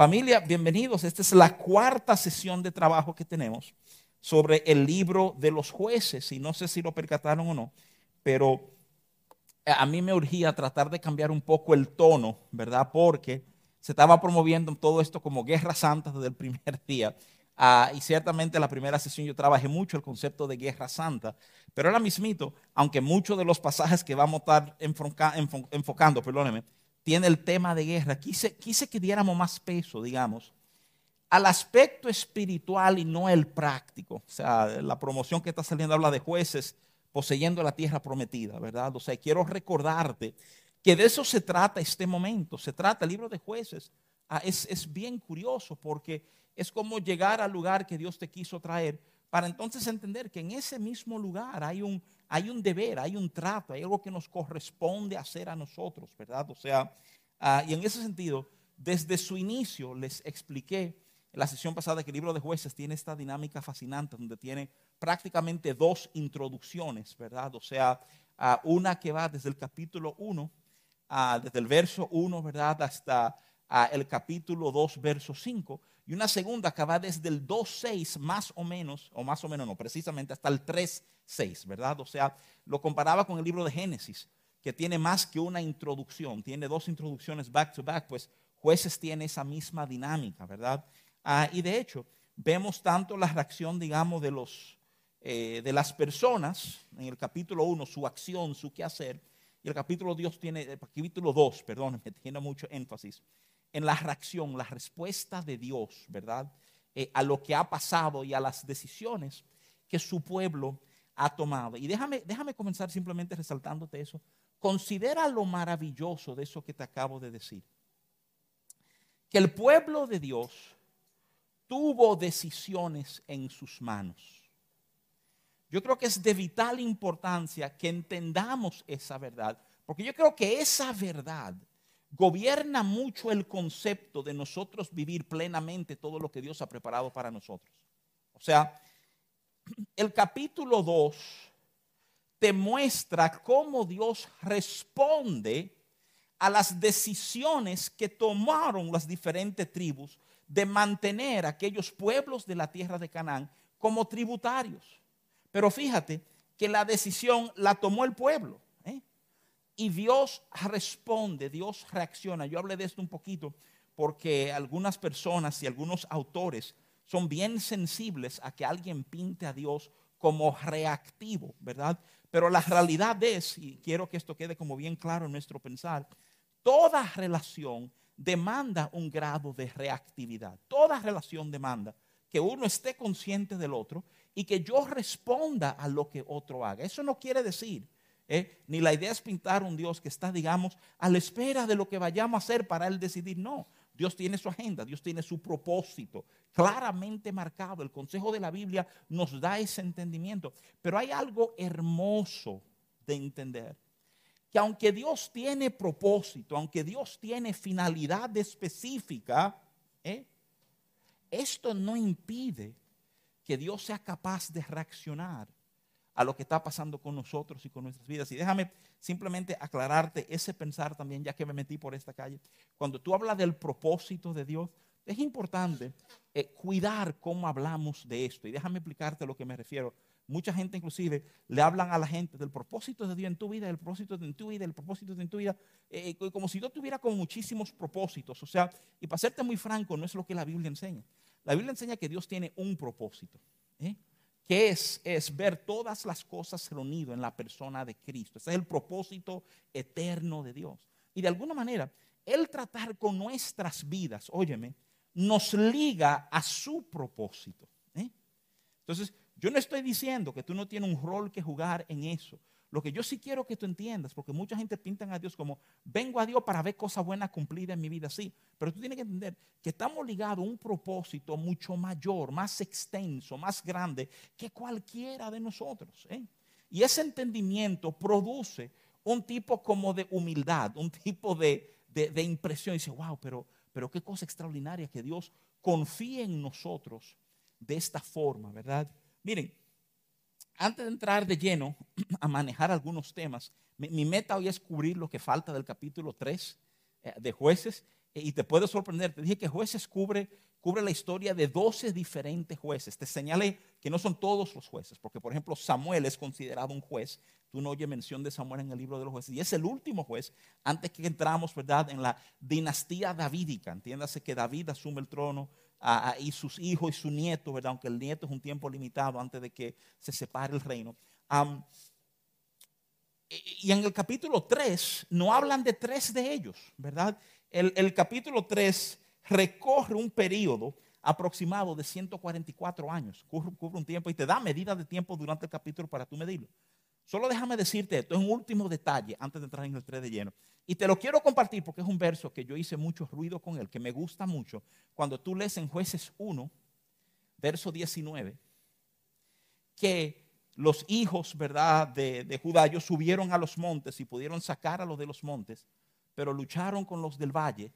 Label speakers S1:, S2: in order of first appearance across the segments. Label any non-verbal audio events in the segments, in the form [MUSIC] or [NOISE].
S1: Familia, bienvenidos. Esta es la cuarta sesión de trabajo que tenemos sobre el libro de los jueces. Y no sé si lo percataron o no, pero a mí me urgía tratar de cambiar un poco el tono, ¿verdad? Porque se estaba promoviendo todo esto como guerra santa desde el primer [LAUGHS] día. Ah, y ciertamente en la primera sesión yo trabajé mucho el concepto de guerra santa, pero ahora mismito, aunque muchos de los pasajes que vamos a estar enfocando, perdóneme, tiene el tema de guerra, quise, quise que diéramos más peso, digamos, al aspecto espiritual y no el práctico. O sea, la promoción que está saliendo habla de jueces poseyendo la tierra prometida, ¿verdad? O sea, quiero recordarte que de eso se trata este momento. Se trata, el libro de jueces ah, es, es bien curioso porque es como llegar al lugar que Dios te quiso traer para entonces entender que en ese mismo lugar hay un, hay un deber, hay un trato, hay algo que nos corresponde hacer a nosotros, ¿verdad? O sea, ah, y en ese sentido, desde su inicio les expliqué en la sesión pasada que el libro de jueces tiene esta dinámica fascinante donde tiene prácticamente dos introducciones, ¿verdad? O sea, ah, una que va desde el capítulo 1, ah, desde el verso 1, ¿verdad? Hasta el capítulo 2, verso 5 y una segunda que va desde el 2.6 más o menos, o más o menos no, precisamente hasta el 3.6, ¿verdad? O sea, lo comparaba con el libro de Génesis, que tiene más que una introducción, tiene dos introducciones back to back, pues jueces tiene esa misma dinámica, ¿verdad? Ah, y de hecho, vemos tanto la reacción, digamos, de, los, eh, de las personas, en el capítulo 1, su acción, su quehacer, y el capítulo, Dios tiene, capítulo 2, perdón, [LAUGHS] tiene mucho énfasis en la reacción, la respuesta de Dios, ¿verdad? Eh, a lo que ha pasado y a las decisiones que su pueblo ha tomado. Y déjame, déjame comenzar simplemente resaltándote eso. Considera lo maravilloso de eso que te acabo de decir. Que el pueblo de Dios tuvo decisiones en sus manos. Yo creo que es de vital importancia que entendamos esa verdad, porque yo creo que esa verdad gobierna mucho el concepto de nosotros vivir plenamente todo lo que Dios ha preparado para nosotros. O sea, el capítulo 2 te muestra cómo Dios responde a las decisiones que tomaron las diferentes tribus de mantener aquellos pueblos de la tierra de Canaán como tributarios. Pero fíjate que la decisión la tomó el pueblo. Y Dios responde, Dios reacciona. Yo hablé de esto un poquito porque algunas personas y algunos autores son bien sensibles a que alguien pinte a Dios como reactivo, ¿verdad? Pero la realidad es, y quiero que esto quede como bien claro en nuestro pensar, toda relación demanda un grado de reactividad. Toda relación demanda que uno esté consciente del otro y que yo responda a lo que otro haga. Eso no quiere decir ¿eh? Ni la idea es pintar un Dios que está, digamos, a la espera de lo que vayamos a hacer para Él decidir. No, Dios tiene su agenda, Dios tiene su propósito claramente marcado. El consejo de la Biblia nos da ese entendimiento. Pero hay algo hermoso de entender. Que aunque Dios tiene propósito, aunque Dios tiene finalidad específica, ¿eh? esto no impide que Dios sea capaz de reaccionar a lo que está pasando con nosotros y con nuestras vidas. Y déjame simplemente aclararte ese pensar también, ya que me metí por esta calle. Cuando tú hablas del propósito de Dios, es importante eh, cuidar cómo hablamos de esto. Y déjame explicarte a lo que me refiero. Mucha gente inclusive le hablan a la gente del propósito de Dios en tu vida, del propósito de tu vida, del propósito de tu vida, eh, eh, como si yo tuviera como muchísimos propósitos. O sea, y para serte muy franco, no es lo que la Biblia enseña. La Biblia enseña que Dios tiene un propósito. ¿eh? Que es, es ver todas las cosas reunidas en la persona de Cristo. Ese es el propósito eterno de Dios. Y de alguna manera, el tratar con nuestras vidas, óyeme, nos liga a su propósito. ¿eh? Entonces, yo no estoy diciendo que tú no tienes un rol que jugar en eso. Lo que yo sí quiero que tú entiendas, porque mucha gente pinta a Dios como, vengo a Dios para ver cosas buenas cumplidas en mi vida, sí, pero tú tienes que entender que estamos ligados a un propósito mucho mayor, más extenso, más grande que cualquiera de nosotros. ¿eh? Y ese entendimiento produce un tipo como de humildad, un tipo de, de, impresión. Y dice, wow, pero, pero qué cosa extraordinaria que Dios confíe en nosotros de esta forma, ¿verdad? Miren, antes de entrar de lleno [CLEARS THROAT] a manejar algunos temas, mi, meta hoy es cubrir lo que falta del capítulo 3 eh, de jueces y te puede sorprender, te dije que jueces cubre, cubre la historia de 12 diferentes jueces. Te señalé que no son todos los jueces, porque por ejemplo Samuel es considerado un juez. Tú no oyes mención de Samuel en el libro de los jueces. Y es el último juez antes que entramos, ¿verdad?, en la dinastía davídica. Entiéndase que David asume el trono y sus hijos y su nieto, ¿verdad? Aunque el nieto es un tiempo limitado antes de que se separe el reino. y en el capítulo 3 no hablan de tres de ellos, ¿verdad? El, capítulo 3 recorre un periodo aproximado de 144 años, cubre, un tiempo y te da medida de tiempo durante el capítulo para tú medirlo. Solo déjame decirte esto, es un último detalle antes de entrar en el 3 de lleno. Y te lo quiero compartir porque es un verso que yo hice mucho ruido con él, que me gusta mucho. Cuando tú lees en jueces 1, verso 19, que los hijos, ¿verdad?, de, de Judá, ellos subieron a los montes y pudieron sacar a los de los montes, pero lucharon con los del valle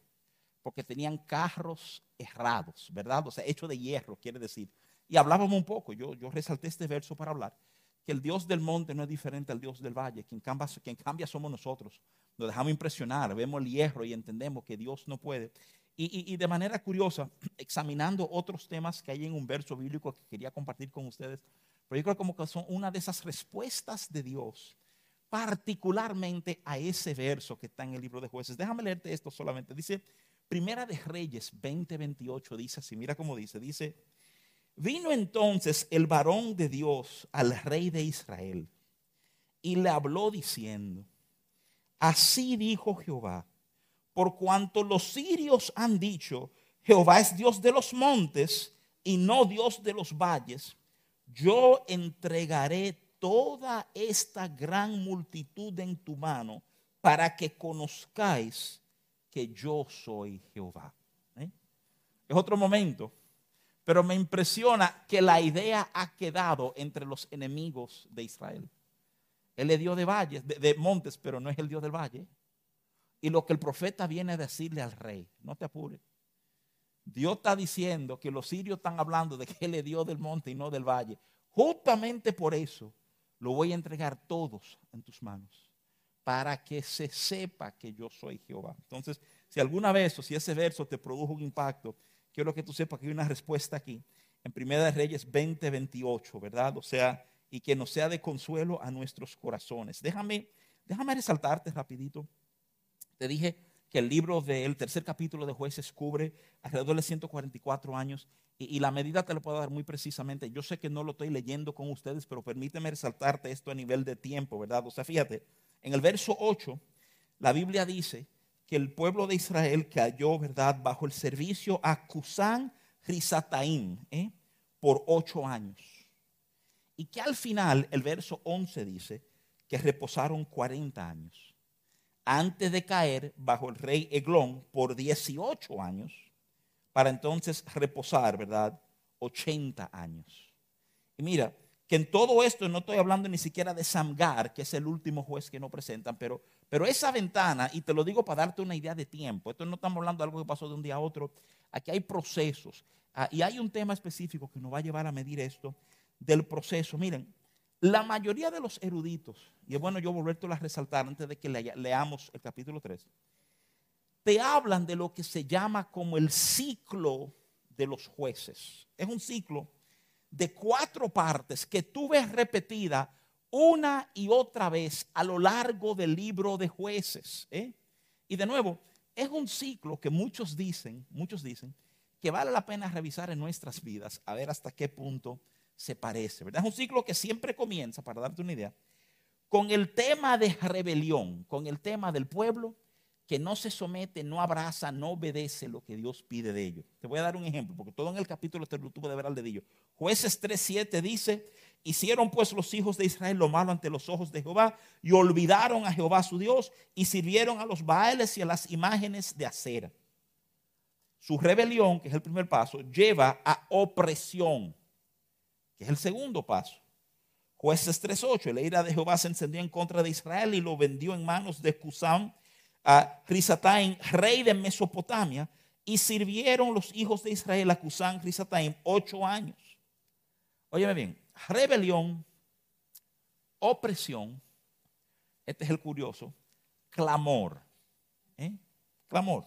S1: porque tenían carros errados, ¿verdad? O sea, hecho de hierro, quiere decir. Y hablábamos un poco, yo, yo resalté este verso para hablar, que el Dios del monte no es diferente al Dios del valle, quien cambia, quien cambia somos nosotros. Nos dejamos impresionar, vemos el hierro y entendemos que Dios no puede. Y, de manera curiosa, [CLEARS THROAT] examinando otros temas que hay en un verso bíblico que quería compartir con ustedes, pero yo creo como que son una de esas respuestas de Dios, particularmente a ese verso que está en el libro de jueces. Déjame leerte esto solamente. Dice, Primera de Reyes 20:28, dice así, mira cómo dice, dice, Vino entonces el varón de Dios al rey de Israel y le habló diciendo, así dijo Jehová, por cuanto los sirios han dicho, Jehová es Dios de los montes y no Dios de los valles, yo entregaré toda esta gran multitud en tu mano para que conozcáis que yo soy Jehová. ¿Eh? Es otro momento pero me impresiona que la idea ha quedado entre los enemigos de Israel. Él es Dios de valles, de, montes, pero no es el Dios del valle. Y lo que el profeta viene a decirle al rey, no te apures. Dios está diciendo que los sirios están hablando de que Él es Dios del monte y no del valle. Justamente por eso lo voy a entregar todos en tus manos, para que se sepa que yo soy Jehová. Entonces, si alguna vez o si ese verso te produjo un impacto, quiero que tú sepas que hay una respuesta aquí en Primera de Reyes 20, 28, ¿verdad? O sea, y que nos sea de consuelo a nuestros corazones. Déjame, déjame resaltarte rapidito. Te dije que el libro del tercer capítulo de jueces cubre alrededor de 144 años y, y, la medida te la puedo dar muy precisamente. Yo sé que no lo estoy leyendo con ustedes, pero permíteme resaltarte esto a nivel de tiempo, ¿verdad? O sea, fíjate, en el verso 8, la Biblia dice que el pueblo de Israel cayó, ¿verdad?, bajo el servicio a Cusán Risataim ¿eh? por ocho años. Y que al final, el verso 11 dice que reposaron 40 años, antes de caer bajo el rey Eglón por 18 años, para entonces reposar, ¿verdad?, 80 años. Y mira, que en todo esto no estoy hablando ni siquiera de Samgar, que es el último juez que no presentan, pero pero esa ventana, y te lo digo para darte una idea de tiempo, esto no estamos hablando de algo que pasó de un día a otro, aquí hay procesos. Ah, y hay un tema específico que nos va a llevar a medir esto del proceso. Miren, la mayoría de los eruditos, y es bueno yo volverte a resaltar antes de que leamos el capítulo 3, te hablan de lo que se llama como el ciclo de los jueces. Es un ciclo de cuatro partes que tú ves repetida una y otra vez a lo largo del libro de jueces. ¿eh? Y de nuevo, es un ciclo que muchos dicen, muchos dicen, que vale la pena revisar en nuestras vidas, a ver hasta qué punto se parece. ¿verdad? Es un ciclo que siempre comienza, para darte una idea, con el tema de rebelión, con el tema del pueblo que no se somete, no abraza, no obedece lo que Dios pide de ellos. Te voy a dar un ejemplo, porque todo en el capítulo te lo tuvo de ver al dedillo. Jueces 3.7 dice Hicieron pues los hijos de Israel lo malo ante los ojos de Jehová y olvidaron a Jehová su Dios y sirvieron a los baales y a las imágenes de acera. Su rebelión, que es el primer paso, lleva a opresión, es el segundo paso. Jueces 3.8, la ira de Jehová se encendió en contra de Israel y lo vendió en manos de Cusán a Risataim, rey de Mesopotamia, y sirvieron los hijos de Israel a Cusán Risataim ocho años. Óyeme bien, rebelión, opresión, este es el curioso, clamor. ¿eh? Clamor.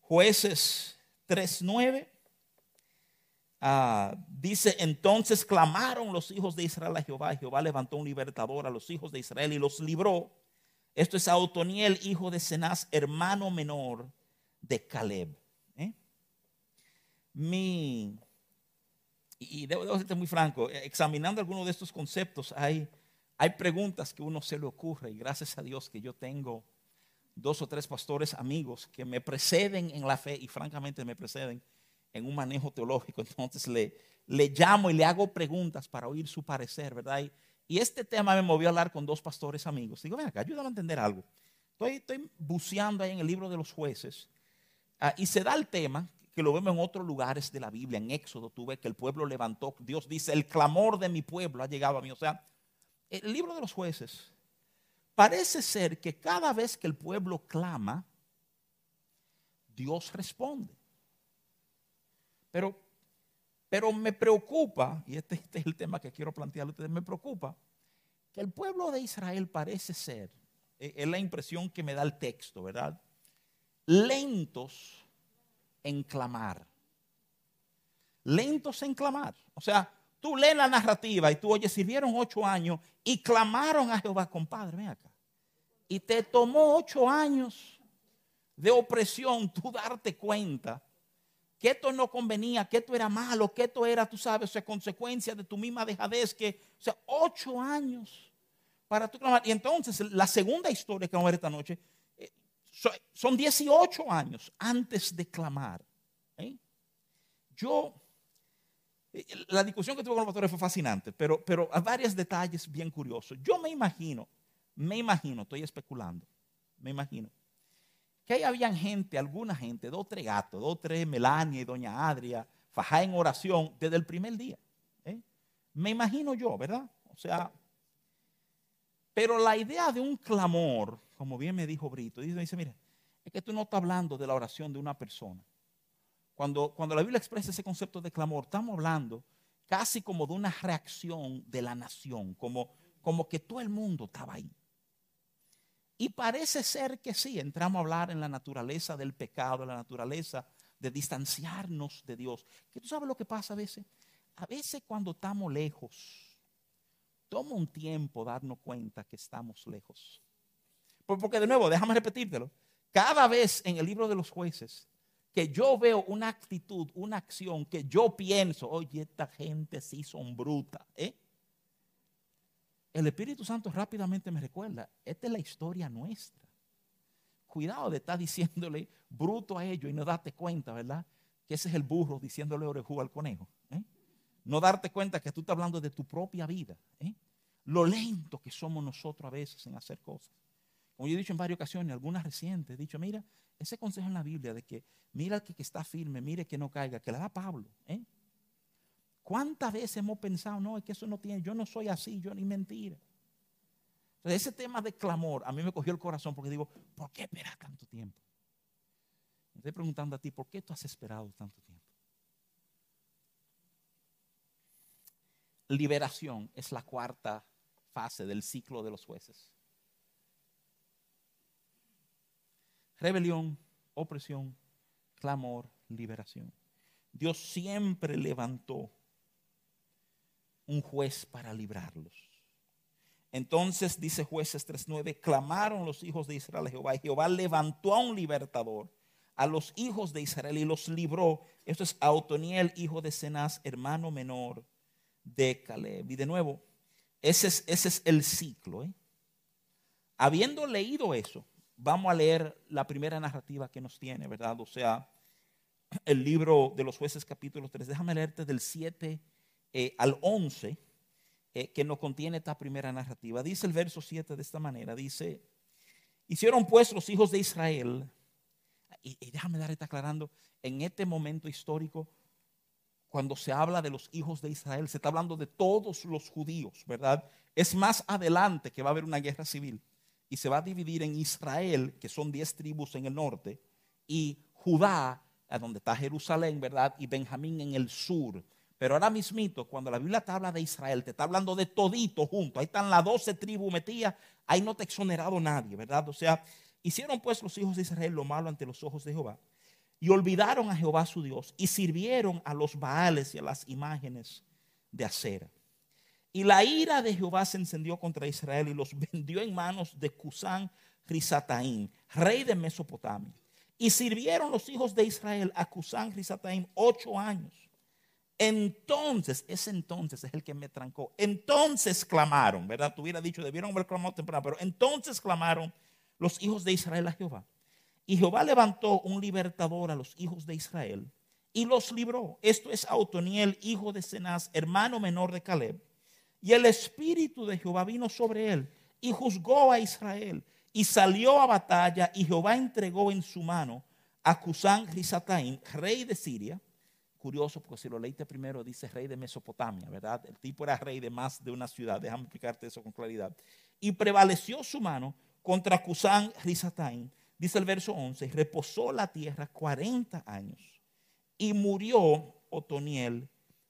S1: Jueces 3.9. Ah, dice, entonces clamaron los hijos de Israel a Jehová. Jehová levantó un libertador a los hijos de Israel y los libró. Esto es a Otoniel, hijo de Cenaz, hermano menor de Caleb. ¿eh? Mi, y debo, debo ser muy franco, examinando algunos de estos conceptos, hay, hay preguntas que uno se le ocurre y gracias a Dios que yo tengo dos o tres pastores amigos que me preceden en la fe y francamente me preceden en un manejo teológico. Entonces le, le llamo y le hago preguntas para oír su parecer, ¿verdad? Y, este tema me movió a hablar con dos pastores amigos. Digo, ven acá, ayúdame a entender algo. Estoy, estoy buceando ahí en el libro de los jueces ah, y se da el tema que lo vemos en otros lugares de la Biblia. En Éxodo tú ves que el pueblo levantó, Dios dice, el clamor de mi pueblo ha llegado a mí. O sea, el libro de los jueces parece ser que cada vez que el pueblo clama, Dios responde. Pero, pero me preocupa, y este, este, es el tema que quiero plantearle a ustedes, me preocupa que el pueblo de Israel parece ser, e, es la impresión que me da el texto, ¿verdad? Lentos en clamar. Lentos en clamar. O sea, tú lees la narrativa y tú oyes, sirvieron ocho años y clamaron a Jehová, compadre, ven acá. Y te tomó ocho años de opresión tú darte cuenta que esto no convenía, que esto era malo, que esto era, tú sabes, o consecuencia de tu misma dejadez, que, o sea, ocho años para tú clamar. Y entonces, la segunda historia que vamos a ver esta noche, eh, son 18 años antes de clamar. ¿eh? Yo, eh, la discusión que tuve con los pastores fue fascinante, pero, pero hay varios detalles bien curiosos. Yo me imagino, me imagino, estoy especulando, me imagino que ahí habían gente, alguna gente, dos, tres gatos, dos, tres Melania y doña Adria, fajá en oración desde el primer día. ¿eh? Me imagino yo, ¿verdad? O sea, pero la idea de un clamor, como bien me dijo Brito, dice, dice mire, es que tú no estás hablando de la oración de una persona. Cuando, cuando la Biblia expresa ese concepto de clamor, estamos hablando casi como de una reacción de la nación, como, como que todo el mundo estaba ahí. Y parece ser que sí, entramos a hablar en la naturaleza del pecado, en la naturaleza de distanciarnos de Dios. Que tú sabes lo que pasa a veces. A veces cuando estamos lejos, toma un tiempo darnos cuenta que estamos lejos. Porque de nuevo, déjame repetírtelo. Cada vez en el libro de los jueces que yo veo una actitud, una acción que yo pienso, oye, esta gente sí son brutas, ¿eh? El Espíritu Santo rápidamente me recuerda, esta es la historia nuestra. Cuidado de estar diciéndole bruto a ellos y no darte cuenta, ¿verdad? Que ese es el burro diciéndole orejú al conejo. ¿eh? No darte cuenta que tú estás hablando de tu propia vida. ¿eh? Lo lento que somos nosotros a veces en hacer cosas. Como yo he dicho en varias ocasiones, algunas recientes, he dicho, mira, ese consejo en la Biblia de que mira al que, está firme, mire que no caiga, que le da Pablo. ¿eh? ¿Cuántas veces hemos pensado, no, es que eso no tiene, yo no soy así, yo ni mentira? Entonces, ese tema de clamor a mí me cogió el corazón porque digo, ¿por qué esperar tanto tiempo? Me estoy preguntando a ti, ¿por qué tú has esperado tanto tiempo? Liberación es la cuarta fase del ciclo de los jueces. Rebelión, opresión, clamor, liberación. Dios siempre levantó un juez para librarlos. Entonces dice jueces 3.9, clamaron los hijos de Israel a Jehová y Jehová levantó a un libertador a los hijos de Israel y los libró. Esto es Autoniel, hijo de Cenaz, hermano menor de Caleb. Y de nuevo, ese es, ese es el ciclo. ¿eh? Habiendo leído eso, vamos a leer la primera narrativa que nos tiene, ¿verdad? O sea, el libro de los jueces capítulo 3. Déjame leerte del 7 eh, al 11, eh, que nos contiene esta primera narrativa. Dice el verso 7 de esta manera, dice, hicieron pues los hijos de Israel, y, déjame dar esta aclarando, en este momento histórico, cuando se habla de los hijos de Israel, se está hablando de todos los judíos, ¿verdad? Es más adelante que va a haber una guerra civil y se va a dividir en Israel, que son diez tribus en el norte, y Judá, a donde está Jerusalén, ¿verdad? Y Benjamín en el sur. Pero ahora mismito, cuando la Biblia te habla de Israel, te está hablando de todito junto. Ahí están las doce tribus metidas. Ahí no te ha exonerado nadie, ¿verdad? O sea, hicieron pues los hijos de Israel lo malo ante los ojos de Jehová. y olvidaron a Jehová su Dios y sirvieron a los Baales y a las imágenes de acera. Y la ira de Jehová se encendió contra Israel y los [LAUGHS] vendió en manos de Cusán Risataim, rey de Mesopotamia. Y sirvieron los hijos de Israel a Cusán Risataim ocho años. Entonces, ese entonces es el que me trancó. Entonces clamaron, ¿verdad? Tuviera dicho, debieron haber clamado temprano, pero entonces clamaron los hijos de Israel a Jehová. Y Jehová levantó un libertador a los hijos de Israel y los libró. Esto es Autoniel, hijo de Cenaz, hermano menor de Caleb. Y el espíritu de Jehová vino sobre él y juzgó a Israel y salió a batalla y Jehová entregó en su mano a Cusán Risataim, rey de Siria. Curioso, porque si lo leíste primero dice rey de Mesopotamia, ¿verdad? El tipo era rey de más de una ciudad. Déjame explicarte eso con claridad. Y prevaleció su mano contra Cusán Risataim. Dice el verso 11, y reposó la tierra 40 años y murió Otoniel,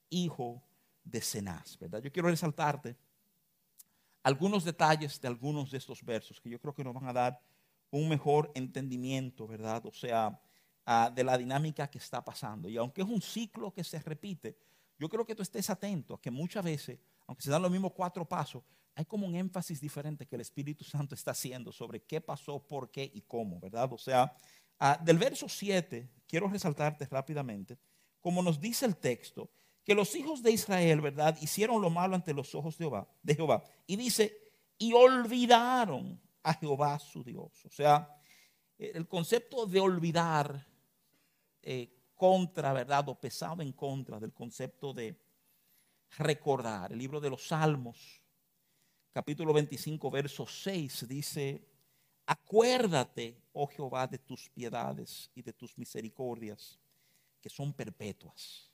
S1: hijo de Cenaz, ¿verdad? Yo quiero resaltarte algunos detalles de algunos de estos versos que yo creo que nos van a dar un mejor entendimiento, ¿verdad? O sea, ah, de la dinámica que está pasando. Y aunque es un ciclo que se repite, yo creo que tú estés atento a que muchas veces, aunque se dan los mismos cuatro pasos, hay como un énfasis diferente que el Espíritu Santo está haciendo sobre qué pasó, por qué y cómo, ¿verdad? O sea, ah, del verso 7, quiero resaltarte rápidamente, como nos dice el texto, que los hijos de Israel, ¿verdad? Hicieron lo malo ante los ojos de Jehová, de Jehová. Y dice, y olvidaron a Jehová su Dios. O sea, el concepto de olvidar eh, contra, ¿verdad? O pesado en contra del concepto de recordar. El libro de los Salmos, capítulo 25, verso 6, dice, acuérdate, oh Jehová, de tus piedades y de tus misericordias, que son perpetuas.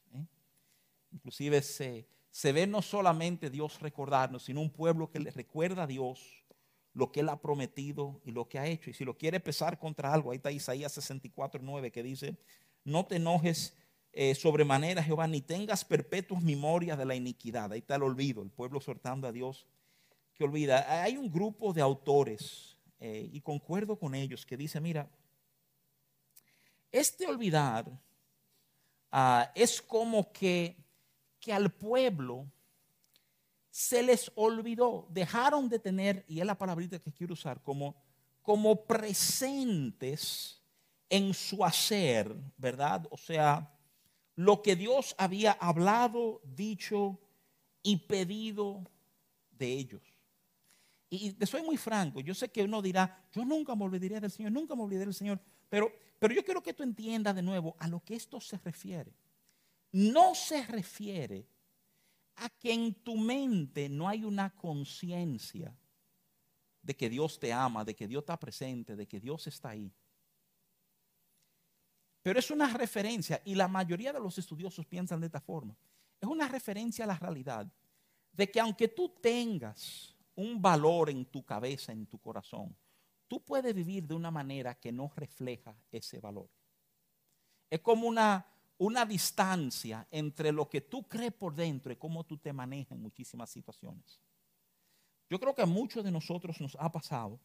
S1: Inclusive se, se ve no solamente Dios recordarnos, sino un pueblo que le recuerda a Dios lo que Él ha prometido y lo que ha hecho. Y si lo quiere pesar contra algo, ahí está Isaías 64, 9, que dice, no te enojes eh, sobremanera, Jehová, ni tengas perpetuas memorias de la iniquidad. Ahí está el olvido, el pueblo soltando a Dios que olvida. Hay un grupo de autores, eh, y concuerdo con ellos, que dice, mira, este olvidar ah, es como que que al pueblo se les olvidó, dejaron de tener, y es la palabrita que quiero usar, como, como presentes en su hacer, ¿verdad? O sea, lo que Dios había hablado, dicho y pedido de ellos. Y te soy muy franco, yo sé que uno dirá, yo nunca me olvidaré del Señor, nunca me olvidaré del Señor, pero, pero yo quiero que tú entiendas de nuevo a lo que esto se refiere no se refiere a que en tu mente no hay una conciencia de que Dios te ama, de que Dios está presente, de que Dios está ahí. Pero es una referencia, y la mayoría de los estudiosos piensan de esta forma, es una referencia a la realidad de que aunque tú tengas un valor en tu cabeza, en tu corazón, tú puedes vivir de una manera que no refleja ese valor. Es como una una distancia entre lo que tú crees por dentro y cómo tú te manejas en muchísimas situaciones. Yo creo que a muchos de nosotros nos ha pasado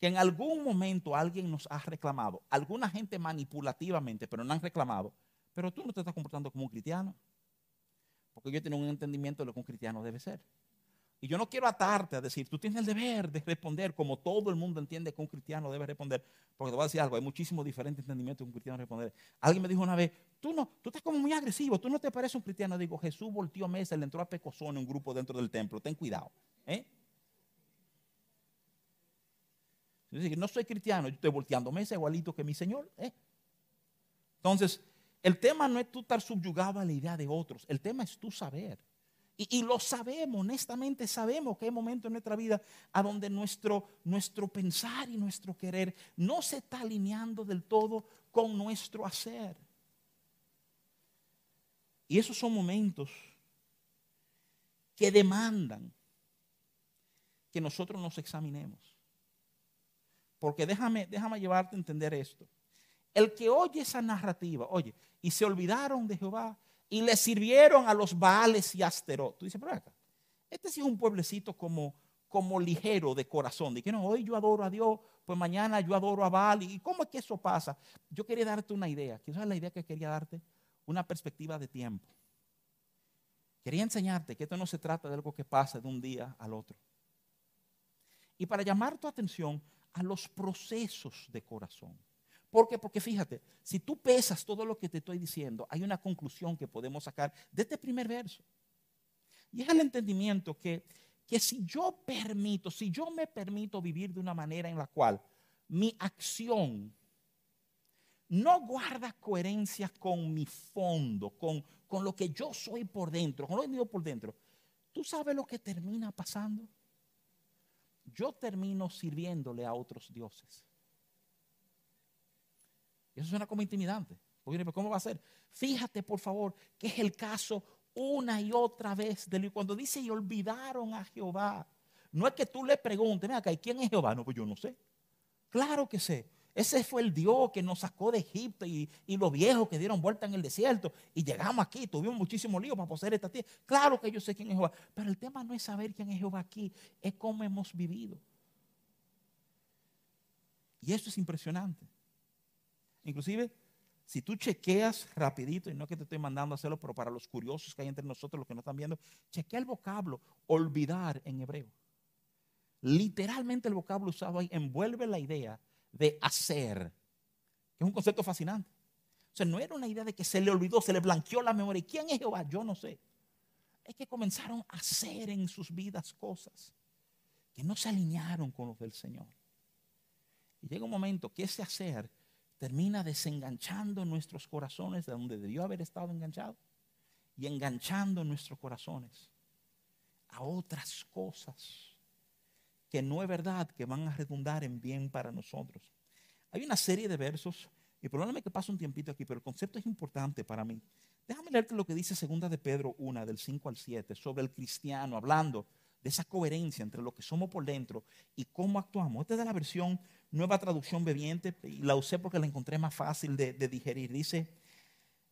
S1: que en algún momento alguien nos ha reclamado, alguna gente manipulativamente, pero no han reclamado, pero tú no te estás comportando como un cristiano, porque yo tengo un entendimiento de lo que un cristiano debe ser. Y yo no quiero atarte a decir, tú tienes el deber de responder como todo el mundo entiende que un cristiano debe responder. Porque te voy a decir algo, hay muchísimos diferentes entendimientos de un cristiano responder. Alguien me dijo una vez, tú no, tú estás como muy agresivo, tú no te pareces un cristiano. Digo, Jesús volteó a mesa, le entró a pecozón en un grupo dentro del templo. Ten cuidado. ¿eh? No soy cristiano, yo estoy volteando mesa igualito que mi Señor. ¿eh? Entonces, el tema no es tú estar subyugado a la idea de otros, el tema es tú saber. Y, lo sabemos, honestamente sabemos que hay momentos en nuestra vida a donde nuestro, nuestro pensar y nuestro querer no se está alineando del todo con nuestro hacer. Y esos son momentos que demandan que nosotros nos examinemos. Porque déjame, déjame llevarte a entender esto. El que oye esa narrativa, oye, y se olvidaron de Jehová y le sirvieron a los Baales y Asterot. Tú dices, pero acá, este sí es un pueblecito como, como ligero de corazón, de que no, hoy yo adoro a Dios pues mañana yo adoro a Baal. ¿Y cómo es que eso pasa? Yo quería darte una idea. ¿Quién es la idea que quería darte? Una perspectiva de tiempo. Quería enseñarte que esto no se trata de algo que pasa de un día al otro. Y para llamar tu atención a los procesos de corazón. ¿Por qué? Porque fíjate, si tú pesas todo lo que te estoy diciendo, hay una conclusión que podemos sacar de este primer verso. Y es el entendimiento que, que si yo permito, si yo me permito vivir de una manera en la cual mi acción no guarda coherencia con mi fondo, con, con lo que yo soy por dentro, con lo que digo por dentro, ¿tú sabes lo que termina pasando? Yo termino sirviéndole a otros dioses. Eso suena como intimidante. ¿cómo va a ser? Fíjate, por favor, que es el caso una y otra vez. De, cuando dice y olvidaron a Jehová, no es que tú le preguntes, mira ¿quién es Jehová? No, pues yo no sé. Claro que sé. Ese fue el Dios que nos sacó de Egipto y, los viejos que dieron vuelta en el desierto y llegamos aquí, tuvimos muchísimo lío para poseer esta tierra. Claro que yo sé quién es Jehová, pero el tema no es saber quién es Jehová aquí, es cómo hemos vivido. Y eso es impresionante. Inclusive, si tú chequeas rapidito, y no es que te estoy mandando a hacerlo, pero para los curiosos que hay entre nosotros, los que no están viendo, chequea el vocablo olvidar en hebreo. Literalmente el vocablo usado ahí envuelve la idea de hacer, que es un concepto fascinante. O sea, no era una idea de que se le olvidó, se le blanqueó la memoria. ¿Quién es Jehová? Yo no sé. Es que comenzaron a hacer en sus vidas cosas que no se alinearon con los del Señor. Y llega un momento que ese hacer termina desenganchando nuestros corazones de donde debió haber estado enganchado y enganchando nuestros corazones a otras cosas que no es verdad que van a redundar en bien para nosotros. Hay una serie de versos, y perdóname que pase un tiempito aquí, pero el concepto es importante para mí. Déjame leerte lo que dice segunda de Pedro 1, del 5 al 7, sobre el cristiano, hablando de esa coherencia entre lo que somos por dentro y cómo actuamos. Esta es de la versión nueva traducción bebiente y la usé porque la encontré más fácil de, digerir. Dice,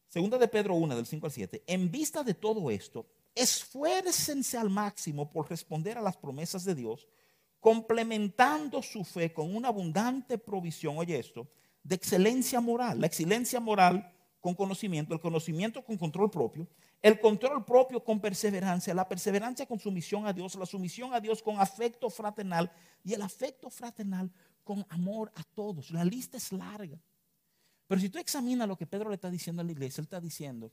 S1: segunda de Pedro 1, del 5 al 7, en vista de todo esto, esfuércense al máximo por responder a las promesas de Dios, complementando su fe con una abundante provisión, oye esto, de excelencia moral. La excelencia moral con conocimiento, el conocimiento con control propio, el control propio con perseverancia, la perseverancia con sumisión a Dios, la sumisión a Dios con afecto fraternal y el afecto fraternal con amor a todos. La lista es larga. Pero si tú examinas lo que Pedro le está diciendo a la iglesia, él está diciendo,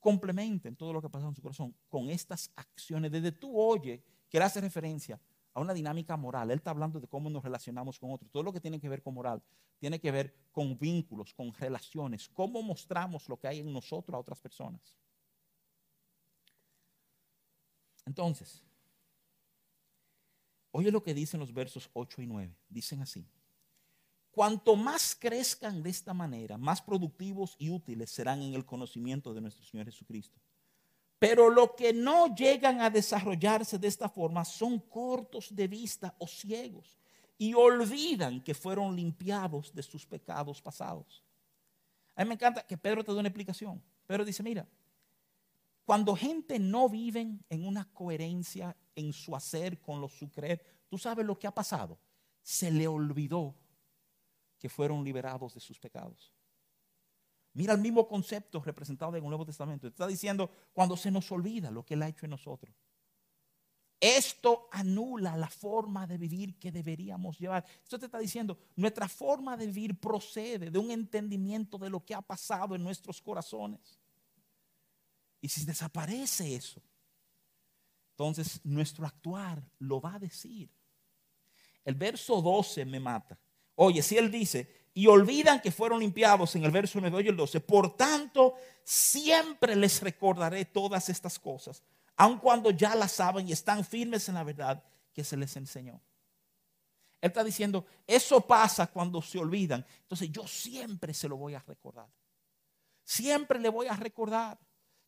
S1: complementen todo lo que pasa en su corazón con estas acciones. Desde tú oye que él hace referencia a una dinámica moral. Él está hablando de cómo nos relacionamos con otros. Todo lo que tiene que ver con moral tiene que ver con vínculos, con relaciones, cómo mostramos lo que hay en nosotros a otras personas. Entonces, Oye lo que dicen los versos 8 y 9. Dicen así. Cuanto más crezcan de esta manera, más productivos y útiles serán en el conocimiento de nuestro Señor Jesucristo. Pero lo que no llegan a desarrollarse de esta forma son cortos de vista o ciegos y olvidan que fueron limpiados de sus pecados pasados. A mí me encanta que Pedro te dé una explicación. Pedro dice, mira, cuando gente no vive en una coherencia en su hacer con lo su creer, ¿tú sabes lo que ha pasado? Se le olvidó que fueron liberados de sus pecados. Mira el mismo concepto representado en el Nuevo Testamento. Está diciendo cuando se nos olvida lo que Él ha hecho en nosotros. Esto anula la forma de vivir que deberíamos llevar. Esto te está diciendo, nuestra forma de vivir procede de un entendimiento de lo que ha pasado en nuestros corazones. Y si desaparece eso, entonces nuestro actuar lo va a decir. El verso 12 me mata. Oye, si él dice, y olvidan que fueron limpiados en el verso 9 y el 12, por tanto, siempre les recordaré todas estas cosas, aun cuando ya las saben y están firmes en la verdad que se les enseñó. Él está diciendo, eso pasa cuando se olvidan. Entonces yo siempre se lo voy a recordar. Siempre le voy a recordar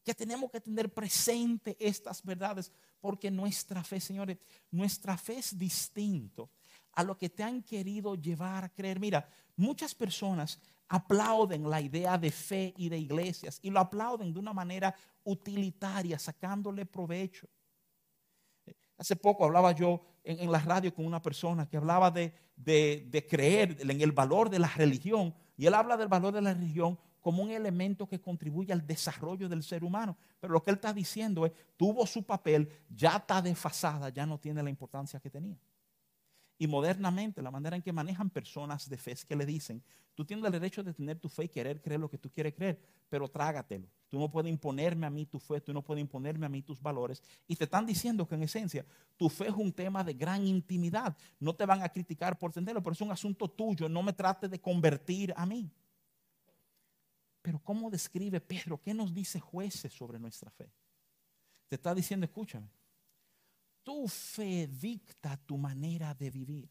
S1: que tenemos que tener presente estas verdades, porque nuestra fe, señores, nuestra fe es distinto a lo que te han querido llevar a creer. Mira, muchas personas aplauden la idea de fe y de iglesias y lo aplauden de una manera utilitaria, sacándole provecho. Hace poco hablaba yo en, la radio con una persona que hablaba de, de, creer en el valor de la religión. Y él habla del valor de la religión como un elemento que contribuye al desarrollo del ser humano. Pero lo que él está diciendo es, tuvo su papel, ya está desfasada, ya no tiene la importancia que tenía. Y modernamente, la manera en que manejan personas de fe es que le dicen, tú tienes el derecho de tener tu fe y querer creer lo que tú quieres creer, pero trágatelo. Tú no puedes imponerme a mí tu fe, tú no puedes imponerme a mí tus valores. Y te están diciendo que en esencia tu fe es un tema de gran intimidad. No te van a criticar por tenerlo, pero es un asunto tuyo. No me trate de convertir a mí. Pero ¿cómo describe Pedro? ¿Qué nos dice jueces sobre nuestra fe? Te está diciendo, escúchame, tu fe dicta tu manera de vivir.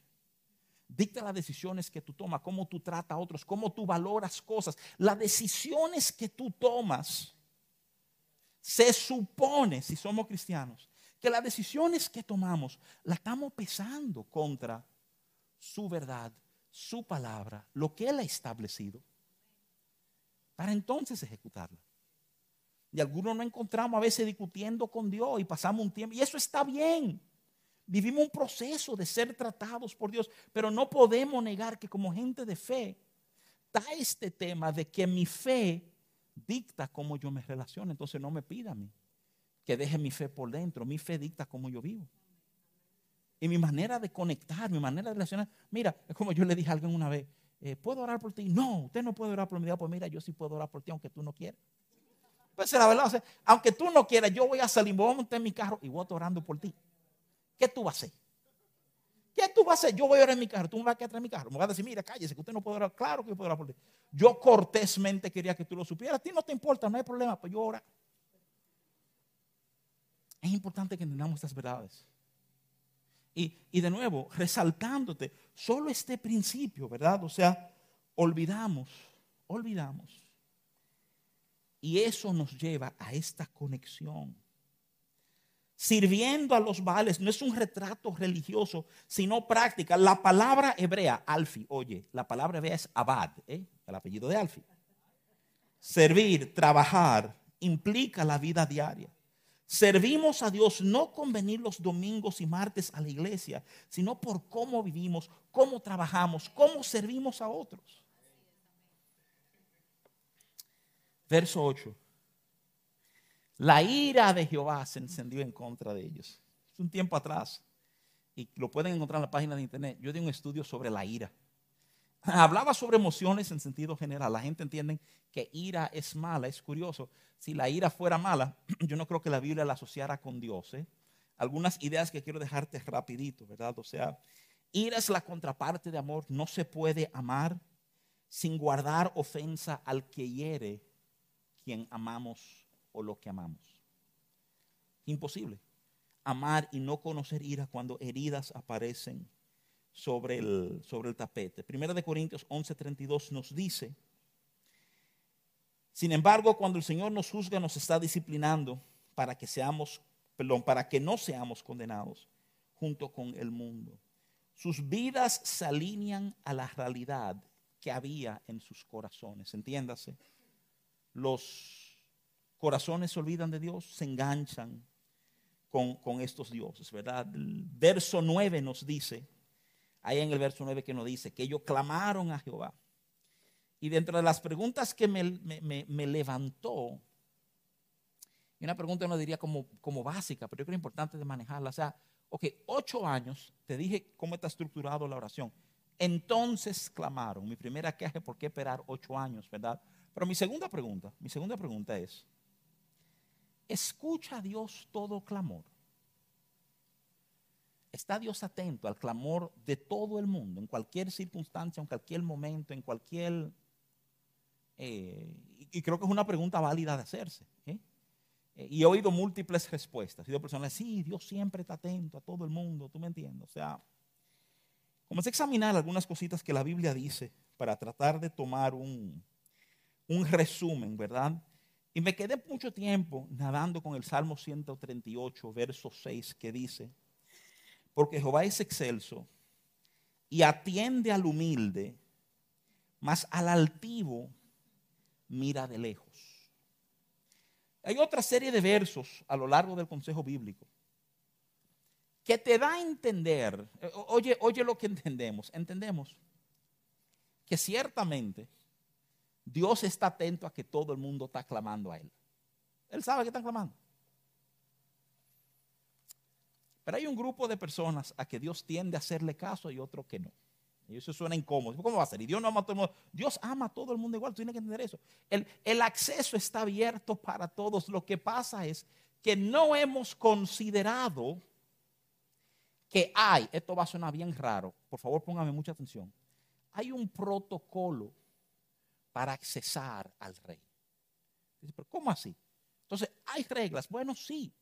S1: Dicta las decisiones que tú tomas, cómo tú tratas a otros, cómo tú valoras cosas. Las decisiones que tú tomas, se supone, si somos cristianos, que las decisiones que tomamos las estamos pesando contra su verdad, su palabra, lo que Él ha establecido, para entonces ejecutarla. Y algunos nos encontramos a veces discutiendo con Dios y pasamos un tiempo. Y eso está bien. Vivimos un proceso de ser tratados por Dios. Pero no podemos negar que como gente de fe está este tema de que mi fe dicta cómo yo me relaciono. Entonces no me pida a mí que deje mi fe por dentro. Mi fe dicta cómo yo vivo. Y mi manera de conectar, mi manera de relacionar. Mira, es como yo le dije a alguien una vez. Eh, ¿Puedo orar por ti? No, usted no puede orar por mí. Pues mira, yo sí puedo orar por ti aunque tú no quieras. Pues la verdad, aunque tú no quieras, yo voy a salir, voy a montar en mi carro y voy a estar orando por ti. ¿Qué tú vas a hacer? ¿Qué tú vas a hacer? Yo voy a orar en mi carro, tú me vas a quedar en mi carro. Me vas a decir, mira, cállese, que usted no puede orar. Claro que yo puedo orar por ti. Yo cortésmente quería que tú lo supieras. A ti no te importa, no hay problema, pues yo orar. Es importante que entendamos estas verdades. Y, y, de nuevo, resaltándote solo este principio, ¿verdad? O sea, olvidamos, olvidamos y eso nos lleva a esta conexión. Sirviendo a los vales no es un retrato religioso, sino práctica. La palabra hebrea, alfi, oye, la palabra hebrea es abad, ¿eh? el apellido de alfi. Servir, trabajar, implica la vida diaria. Servimos a Dios no con venir los domingos y martes a la iglesia, sino por cómo vivimos, cómo trabajamos, cómo servimos a otros. Verso 8. La ira de Jehová se encendió en contra de ellos. Es un tiempo atrás. Y lo pueden encontrar en la página de internet. Yo di un estudio sobre la ira. Hablaba sobre emociones en sentido general. La gente entiende que ira es mala. Es curioso. Si la ira fuera mala, [CLEARS THROAT] yo no creo que la Biblia la asociara con Dios. ¿eh? Algunas ideas que quiero dejarte rapidito, ¿verdad? O sea, ira es la contraparte de amor. No se puede amar sin guardar ofensa al que hiere quien amamos o lo que amamos. Imposible. Amar y no conocer ira cuando heridas aparecen sobre el, sobre el tapete. Primera de Corintios 11:32 nos dice, sin embargo, cuando el Señor nos juzga, nos está disciplinando para que seamos, perdón, para que no seamos condenados junto con el mundo. Sus vidas se alinean a la realidad que había en sus corazones. Entiéndase los corazones se olvidan de Dios, se enganchan con, estos dioses, ¿verdad? El verso 9 nos dice, ahí en el verso 9 que nos dice, que ellos clamaron a Jehová. Y dentro de las preguntas que me, levantó, y una pregunta no diría como, como básica, pero yo creo importante de manejarla. O sea, ok, ocho años, te dije cómo está estructurado la oración. Entonces clamaron. Mi primera queja es por qué esperar ocho años, ¿verdad? Pero mi segunda pregunta, mi segunda pregunta es, ¿escucha Dios todo clamor? ¿Está Dios atento al clamor de todo el mundo, en cualquier circunstancia, en cualquier momento, en cualquier... Eh, y creo que es una pregunta válida de hacerse. ¿eh? Eh, y he oído múltiples respuestas. He oído personas, sí, Dios siempre está atento a todo el mundo, ¿tú me entiendes? O sea, comencé a examinar algunas cositas que la Biblia dice para tratar de tomar un, un resumen, ¿verdad? Y me quedé mucho tiempo nadando con el Salmo 138, verso 6, que dice, porque Jehová es excelso y atiende al humilde, mas al altivo mira de lejos. Hay otra serie de versos a lo largo del consejo bíblico que te da a entender, oye, oye lo que entendemos, entendemos que ciertamente Dios está atento a que todo el mundo está clamando a Él. Él sabe que están clamando. Pero hay un grupo de personas a que Dios tiende a hacerle caso y otro que no. Y eso suena incómodo. ¿Cómo va a ser? Y Dios no ama a todo el mundo. Dios ama a todo el mundo igual. Tú tienes que entender eso. El, el acceso está abierto para todos. Lo que pasa es que no hemos considerado que hay, esto va a sonar bien raro, por favor póngame mucha atención, hay un protocolo para accesar al rey. pero ¿cómo así? Entonces, ¿hay reglas? Bueno, sí.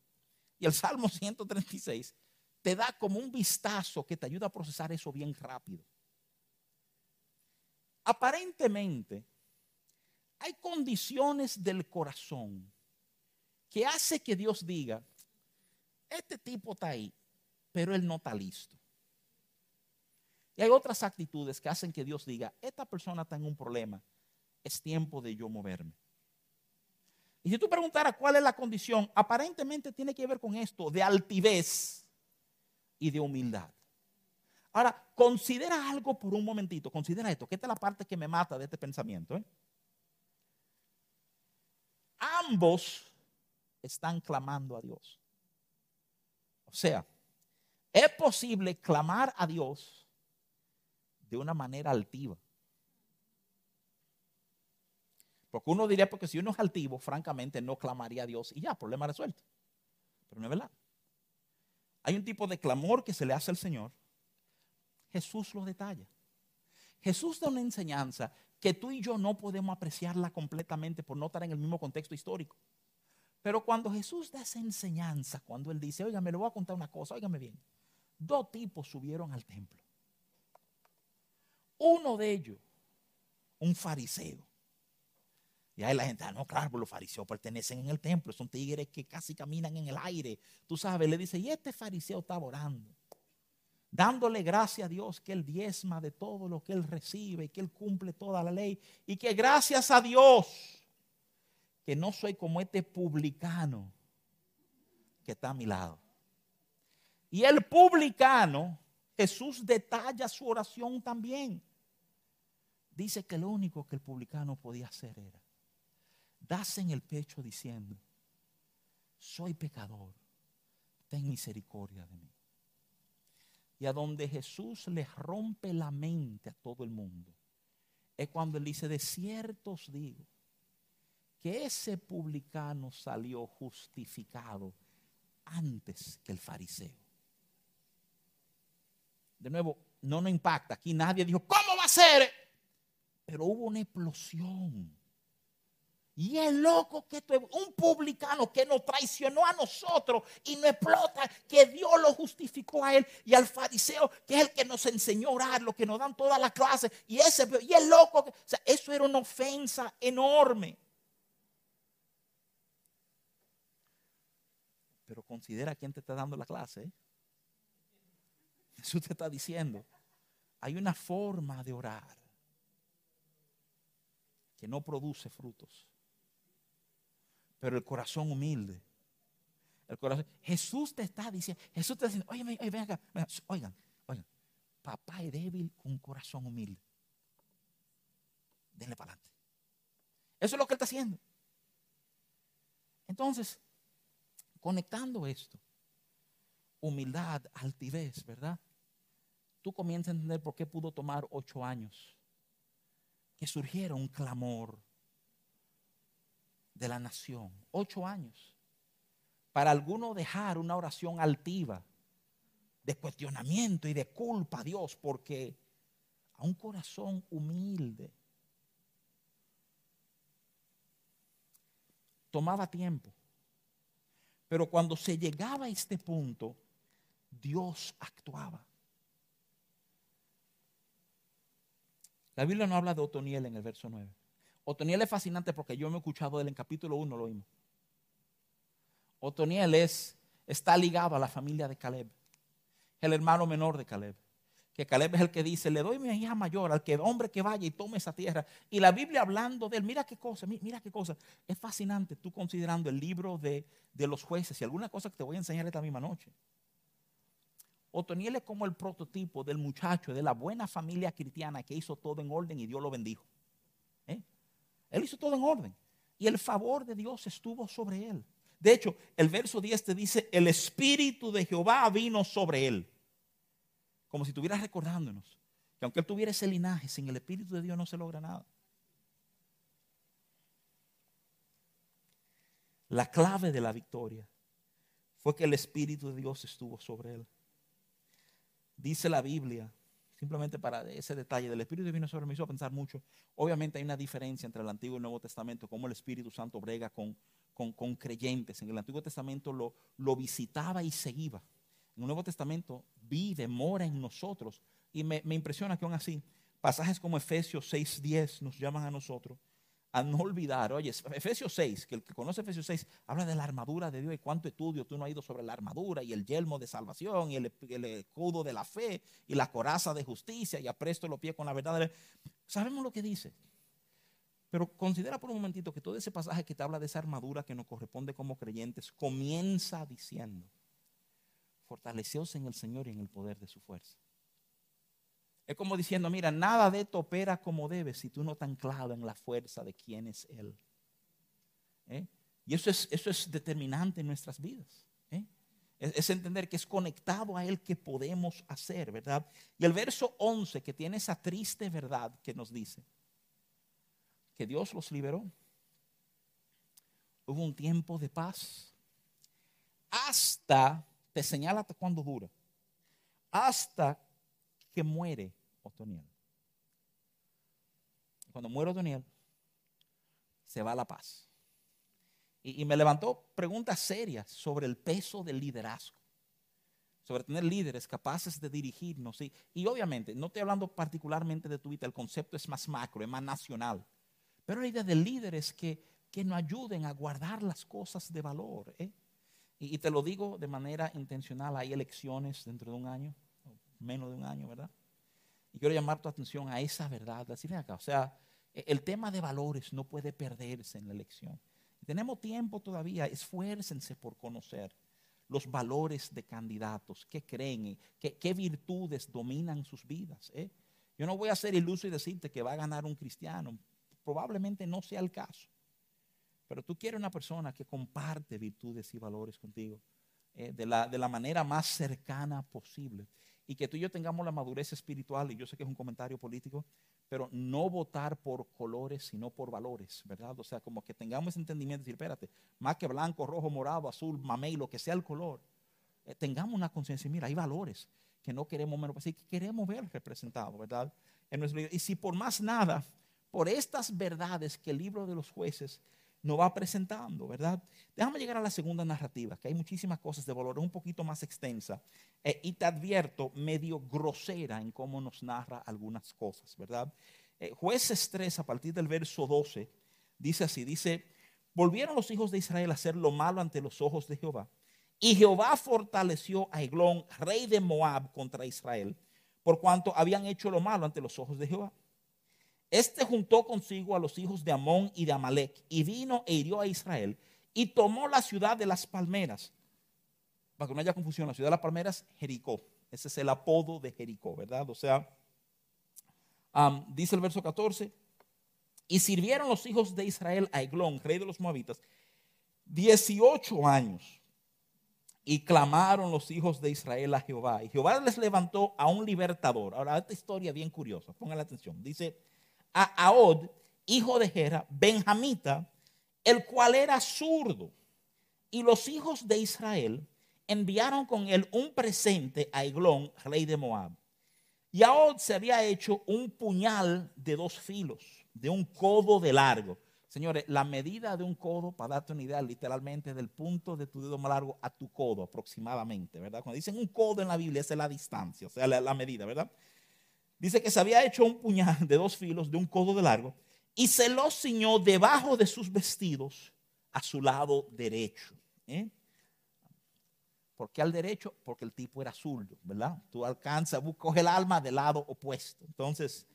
S1: Y el Salmo 136 te da como un vistazo que te ayuda a procesar eso bien rápido. Aparentemente, hay condiciones del corazón que hace que Dios diga, este tipo está ahí, pero él no está listo. Y hay otras actitudes que hacen que Dios diga, esta persona está en un problema, es tiempo de yo moverme. Y si tú preguntaras cuál es la condición, aparentemente tiene que ver con esto, de altivez y de humildad. Ahora, considera algo por un momentito, considera esto, que esta es la parte que me mata de este pensamiento. ¿eh? Ambos están clamando a Dios. O sea, es posible clamar a Dios de una manera altiva. Porque uno diría, porque si uno es altivo, francamente no clamaría a Dios y ya, problema resuelto. Pero no es verdad. Hay un tipo de clamor que se le hace al Señor. Jesús lo detalla. Jesús da una enseñanza que tú y yo no podemos apreciarla completamente por no estar en el mismo contexto histórico. Pero cuando Jesús da esa enseñanza, cuando Él dice, oiga, me lo voy a contar una cosa, óigame bien. Dos tipos subieron al templo. Uno de ellos, un fariseo. Y ahí la gente, ah, no, claro, los fariseos pertenecen en el templo, son tigres que casi caminan en el aire. Tú sabes, le dice, y este fariseo estaba orando, dándole gracias a Dios que él diezma de todo lo que él recibe, que él cumple toda la ley, y que gracias a Dios que no soy como este publicano que está a mi lado. Y el publicano, Jesús detalla su oración también. Dice que lo único que el publicano podía hacer era darse en el pecho diciendo, soy pecador, ten misericordia de mí. Y a donde Jesús le rompe la mente a todo el mundo, es cuando él dice, de ciertos digo, que ese publicano salió justificado antes que el fariseo. De nuevo, no nos impacta. Aquí nadie dijo, ¿cómo va a ser? Pero hubo una explosión. Y es loco que un publicano que nos traicionó a nosotros y nos explota, que Dios lo justificó a él y al fariseo, que es el que nos enseñó a orar, lo que nos dan todas las clases. Y ese, y es loco. sea, eso era una ofensa enorme. Pero considera quién te está dando la clase. ¿eh? Jesús te está diciendo, hay una forma de orar que no produce frutos. Pero el corazón humilde. El corazón. Jesús te está diciendo, Jesús te está diciendo, oye, ven acá, oigan, oigan, papá es débil con corazón humilde. Denle para adelante. Eso es lo que él está haciendo. Entonces, Conectando esto, humildad, altivez, ¿verdad? Tú comienzas a entender por qué pudo tomar ocho años que surgiera un clamor de la nación. Ocho años. Para algunos dejar una oración altiva de cuestionamiento y de culpa a Dios, porque a un corazón humilde tomaba tiempo. Pero cuando se llegaba a este punto, Dios actuaba. La Biblia no habla de Otoniel en el verso 9. Otoniel es fascinante porque yo me he escuchado de él en capítulo 1, lo oímos. Otoniel es, está ligado a la familia de Caleb, el hermano menor de Caleb que Caleb es el que dice, le doy mi hija mayor al que hombre que vaya y tome esa tierra. Y la Biblia hablando de él, mira qué cosa, mira qué cosa. Es fascinante tú considerando el libro de, de los jueces y alguna cosa que te voy a enseñar esta misma noche. Otoniel es como el prototipo del muchacho de la buena familia cristiana que hizo todo en orden y Dios lo bendijo. Él hizo todo en orden. Y el favor de Dios estuvo sobre él. De hecho, el verso 10 te dice, el Espíritu de Jehová vino sobre él. Como si estuviera recordándonos que aunque él tuviera ese linaje, sin el Espíritu de Dios no se logra nada. La clave de la victoria fue que el Espíritu de Dios estuvo sobre él. Dice la Biblia, simplemente para ese detalle del Espíritu vino sobre mí, hizo pensar mucho. Obviamente hay una diferencia entre el Antiguo y el Nuevo Testamento, cómo el Espíritu Santo brega con, con, creyentes. En el Antiguo Testamento lo, lo visitaba y se iba. En el Nuevo Testamento vive, mora en nosotros. Y me, me impresiona que aún así, pasajes como Efesios 6.10 nos llaman a nosotros a no olvidar, oye, Efesios 6, que el que conoce Efesios 6 habla de la armadura de Dios y cuánto estudio tú no has ido sobre la armadura y el yelmo de salvación y el, escudo de la fe y la coraza de justicia y apresto los pies con la verdad. Sabemos lo que dice. Pero considera por un momentito que todo ese pasaje que te habla de esa armadura que nos corresponde como creyentes comienza diciendo, fortaleceos en el Señor y en el poder de su fuerza. Es como diciendo, mira, nada de esto opera como debe si tú no estás anclado en la fuerza de quién es Él. ¿Eh? Y eso es, eso es determinante en nuestras vidas. ¿eh? Es, entender que es conectado a Él que podemos hacer, ¿verdad? Y el verso 11 que tiene esa triste verdad que nos dice que Dios los liberó. Hubo un tiempo de paz hasta, te señala hasta cuándo dura, hasta que muere Otoniel. Cuando muere Otoniel, se va a la paz. Y, me levantó preguntas serias sobre el peso del liderazgo, sobre tener líderes capaces de dirigirnos. Y, obviamente, no estoy hablando particularmente de tu vida, el concepto es más macro, es más nacional. Pero la idea de líderes que, que nos ayuden a guardar las cosas de valor. ¿eh? Y, te lo digo de manera intencional, hay elecciones dentro de un año, menos de un año, ¿verdad? Y quiero llamar tu atención a esa verdad. Decir acá, o sea, e, el tema de valores no puede perderse en la elección. Tenemos tiempo todavía, esfuércense por conocer los valores de candidatos, qué creen, qué, qué virtudes dominan sus vidas. ¿eh? Yo no voy a ser iluso y decirte que va a ganar un cristiano, probablemente no sea el caso. Pero tú quieres una persona que comparte virtudes y valores contigo eh, de, la, de la manera más cercana posible y que tú y yo tengamos la madurez espiritual, y yo sé que es un comentario político, pero no votar por colores, sino por valores, ¿verdad? O sea, como que tengamos ese entendimiento, decir, espérate, más que blanco, rojo, morado, azul, mamey, lo que sea el color, eh, tengamos una conciencia, mira, hay valores que no queremos menos, que queremos ver representados, ¿verdad? En nuestro, y si por más nada, por estas verdades que el libro de los jueces nos va presentando, ¿verdad? Déjame llegar a la segunda narrativa, que hay muchísimas cosas de valor, es un poquito más extensa, eh, y te advierto, medio grosera en cómo nos narra algunas cosas, ¿verdad? Eh, jueces 3, a partir del verso 12, dice así, dice, volvieron los hijos de Israel a hacer lo malo ante los ojos de Jehová, y Jehová fortaleció a Eglón, rey de Moab, contra Israel, por cuanto habían hecho lo malo ante los ojos de Jehová. Este juntó consigo a los hijos de Amón y de Amalek y vino e hirió a Israel y tomó la ciudad de las palmeras. Para que no haya confusión, la ciudad de las palmeras, Jericó. Ese es el apodo de Jericó, ¿verdad? O sea, dice el verso 14, y sirvieron los hijos de Israel a Eglón, rey de los moabitas, 18 años. Y clamaron los hijos de Israel a Jehová. Y Jehová les levantó a un libertador. Ahora, esta historia bien curiosa, pongan la atención. Dice, a Aod, hijo de Gera, benjamita, el cual era zurdo. Y los hijos de Israel enviaron con él un presente a Eglón, rey de Moab. Y Aod se había hecho un puñal de dos filos, de un codo de largo. Señores, la medida de un codo, para darte una idea, literalmente del punto de tu dedo más largo a tu codo aproximadamente, ¿verdad? Cuando dicen un codo en la Biblia, esa es la distancia, o sea, la, la medida, ¿verdad? Dice que se había hecho un puñal de dos filos, de un codo de largo, y se lo ciñó debajo de sus vestidos a su lado derecho. ¿eh? ¿Por qué al derecho? Porque el tipo era zurdo, ¿verdad? Tú alcanzas, coge el alma del lado opuesto. Entonces,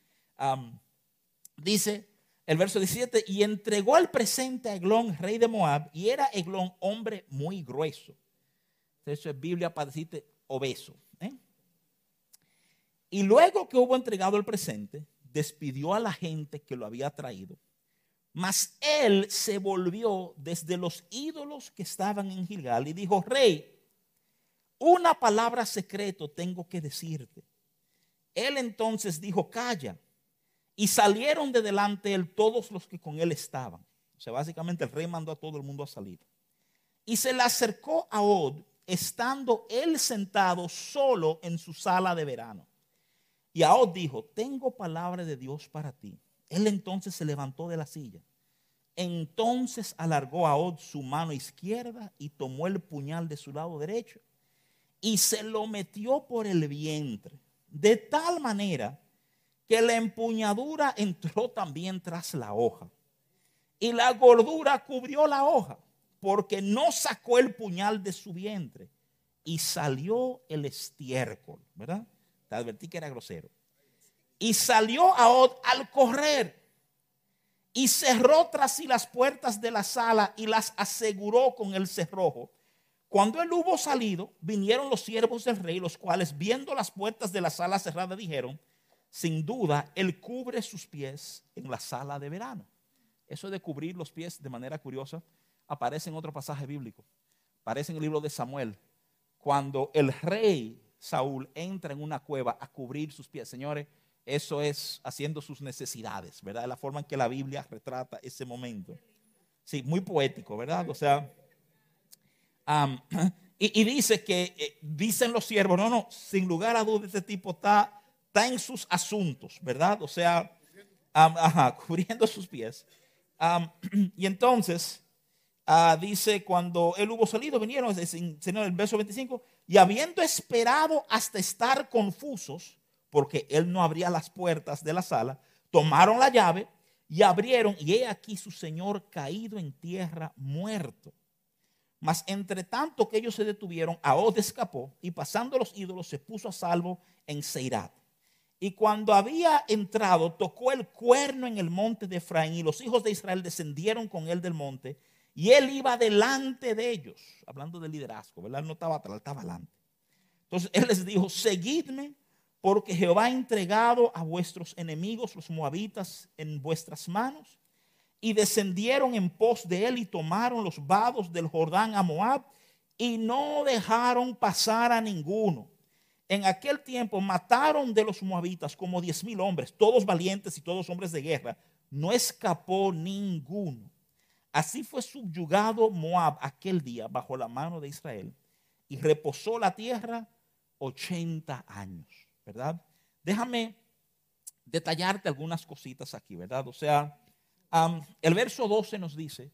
S1: dice el verso 17, y entregó el presente a Eglón, rey de Moab, y era Eglón hombre muy grueso. Eso es Biblia para decirte obeso. Y luego que hubo entregado el presente, despidió a la gente que lo había traído. Mas él se volvió desde los ídolos que estaban en Gilgal y dijo, rey, una palabra secreto tengo que decirte. Él entonces dijo, calla. Y salieron de delante él todos los que con él estaban. O sea, básicamente el rey mandó a todo el mundo a salir. Y se le acercó a Od, estando él sentado solo en su sala de verano. Y Od dijo, tengo palabra de Dios para ti. Él entonces se levantó de la silla. Entonces alargó a Od su mano izquierda y tomó el puñal de su lado derecho y se lo metió por el vientre, de tal manera que la empuñadura entró también tras la hoja. Y la gordura cubrió la hoja, porque no sacó el puñal de su vientre. Y salió el estiércol, ¿verdad? Advertí que era grosero. Y salió a al correr y cerró tras sí las puertas de la sala y las aseguró con el cerrojo. Cuando él hubo salido, vinieron los siervos del rey, los cuales viendo las puertas de la sala cerrada dijeron, sin duda, él cubre sus pies en la sala de verano. Eso de cubrir los pies de manera curiosa aparece en otro pasaje bíblico. Aparece en el libro de Samuel, cuando el rey Saúl entra en una cueva a cubrir sus pies. Señores, eso es haciendo sus necesidades, ¿verdad? La forma en que la Biblia retrata ese momento. Sí, muy poético, ¿verdad? O sea, [CLEARS THROAT] y, dice que, eh, dicen los siervos, no, no, sin lugar a dudas, este tipo está, está en sus asuntos, ¿verdad? O sea, [LAUGHS] cubriendo sus pies. [CLEARS THROAT] y entonces, ah, dice, cuando él hubo salido, vinieron, Señor, el verso 25, y habiendo esperado hasta estar confusos, porque él no abría las puertas de la sala, tomaron la llave y abrieron, y he aquí su señor caído en tierra muerto. Mas entre tanto que ellos se detuvieron, Ahod escapó y pasando los ídolos se puso a salvo en Seirat. Y cuando había entrado, tocó el cuerno en el monte de Efraín y los hijos de Israel descendieron con él del monte y él iba delante de ellos, hablando de liderazgo, ¿verdad? no estaba atrás, estaba delante. Entonces él les dijo, seguidme porque Jehová ha entregado a vuestros enemigos, los moabitas, en vuestras manos y descendieron en pos de él y tomaron los vados del Jordán a Moab y no dejaron pasar a ninguno. En aquel tiempo mataron de los moabitas como diez mil hombres, todos valientes y todos hombres de guerra. No escapó ninguno. Así fue subyugado Moab aquel día bajo la mano de Israel y reposó la tierra 80 años, ¿verdad? Déjame detallarte algunas cositas aquí, ¿verdad? O sea, el verso 12 nos dice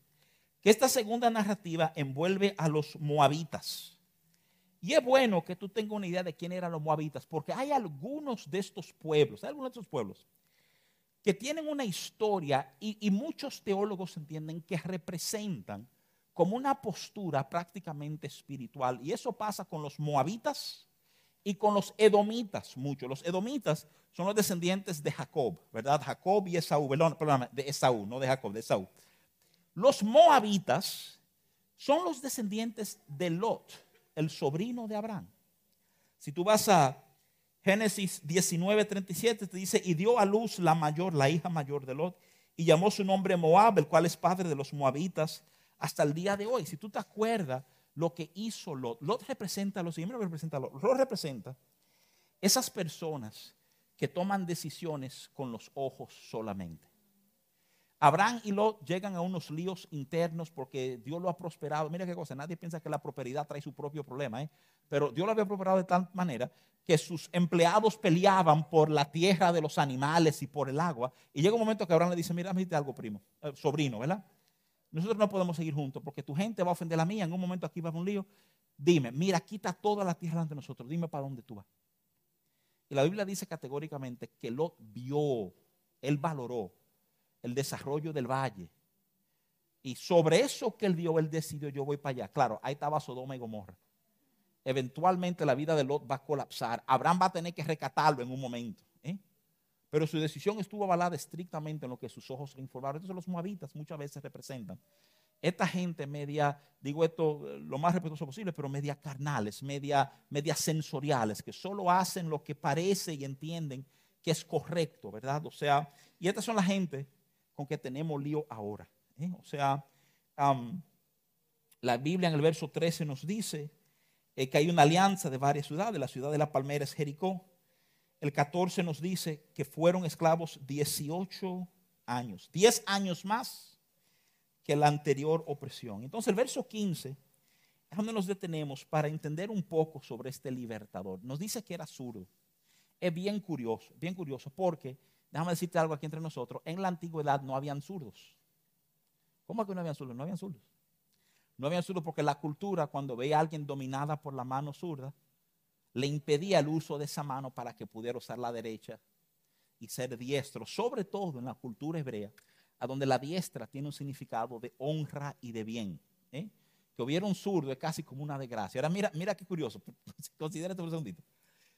S1: que esta segunda narrativa envuelve a los moabitas. Y es bueno que tú tengas una idea de quién eran los moabitas, porque hay algunos de estos pueblos, hay algunos de estos pueblos que tienen una historia y, muchos teólogos entienden que representan como una postura prácticamente espiritual. Y eso pasa con los moabitas y con los edomitas mucho. Los edomitas son los descendientes de Jacob, ¿verdad? Jacob y Esaú, perdón, perdón, de Esaú, no de Jacob, de Esaú. Los moabitas son los descendientes de Lot, el sobrino de Abraham. Si tú vas a Génesis 19, 37, te dice, y dio a luz la mayor, la hija mayor de Lot, y llamó su nombre Moab, el cual es padre de los moabitas, hasta el día de hoy. Si tú te acuerdas lo que hizo Lot, Lot representa lo representa a Lot, Lot representa esas personas que toman decisiones con los ojos solamente. Abraham y Lot llegan a unos líos internos porque Dios lo ha prosperado. Mira qué cosa, nadie piensa que la prosperidad trae su propio problema, ¿eh? pero Dios lo había prosperado de tal manera que sus empleados peleaban por la tierra de los animales y por el agua. Y llega un momento que Abraham le dice, mira, dite algo, primo, eh, sobrino, ¿verdad? Nosotros no podemos seguir juntos porque tu gente va a ofender a la mía. En un momento aquí va a un lío. Dime, mira, quita toda la tierra ante nosotros. Dime para dónde tú vas. Y la Biblia dice categóricamente que Lot vio, él valoró el desarrollo del valle. Y sobre eso que él vio, él decidió, yo voy para allá. Claro, ahí estaba Sodoma y Gomorra. Eventualmente la vida de Lot va a colapsar. Abraham va a tener que recatarlo en un momento. ¿eh? Pero su decisión estuvo avalada estrictamente en lo que sus ojos le informaron. Entonces los moabitas muchas veces representan esta gente media, digo esto eh, lo más respetuoso posible, pero media carnales, media, media sensoriales, que solo hacen lo que parece y entienden que es correcto, ¿verdad? O sea, y estas son la gente que tenemos lío ahora. ¿eh? O sea, la Biblia en el verso 13 nos dice eh, que hay una alianza de varias ciudades. La ciudad de la palmera es Jericó. El 14 nos dice que fueron esclavos 18 años, 10 años más que la anterior opresión. Entonces el verso 15 es donde nos detenemos para entender un poco sobre este libertador. Nos dice que era zurdo. Es bien curioso, bien curioso, porque, déjame decirte algo aquí entre nosotros, en la antigüedad no habían zurdos. ¿Cómo que no habían zurdos? No habían zurdos. No habían zurdos porque la cultura, cuando veía a alguien dominada por la mano zurda, le impedía el uso de esa mano para que pudiera usar la derecha y ser diestro, sobre todo en la cultura hebrea, a donde la diestra tiene un significado de honra y de bien. ¿eh? Que hubiera un zurdo es casi como una desgracia. Ahora mira, mira qué curioso, [LAUGHS] considérate por un segundito.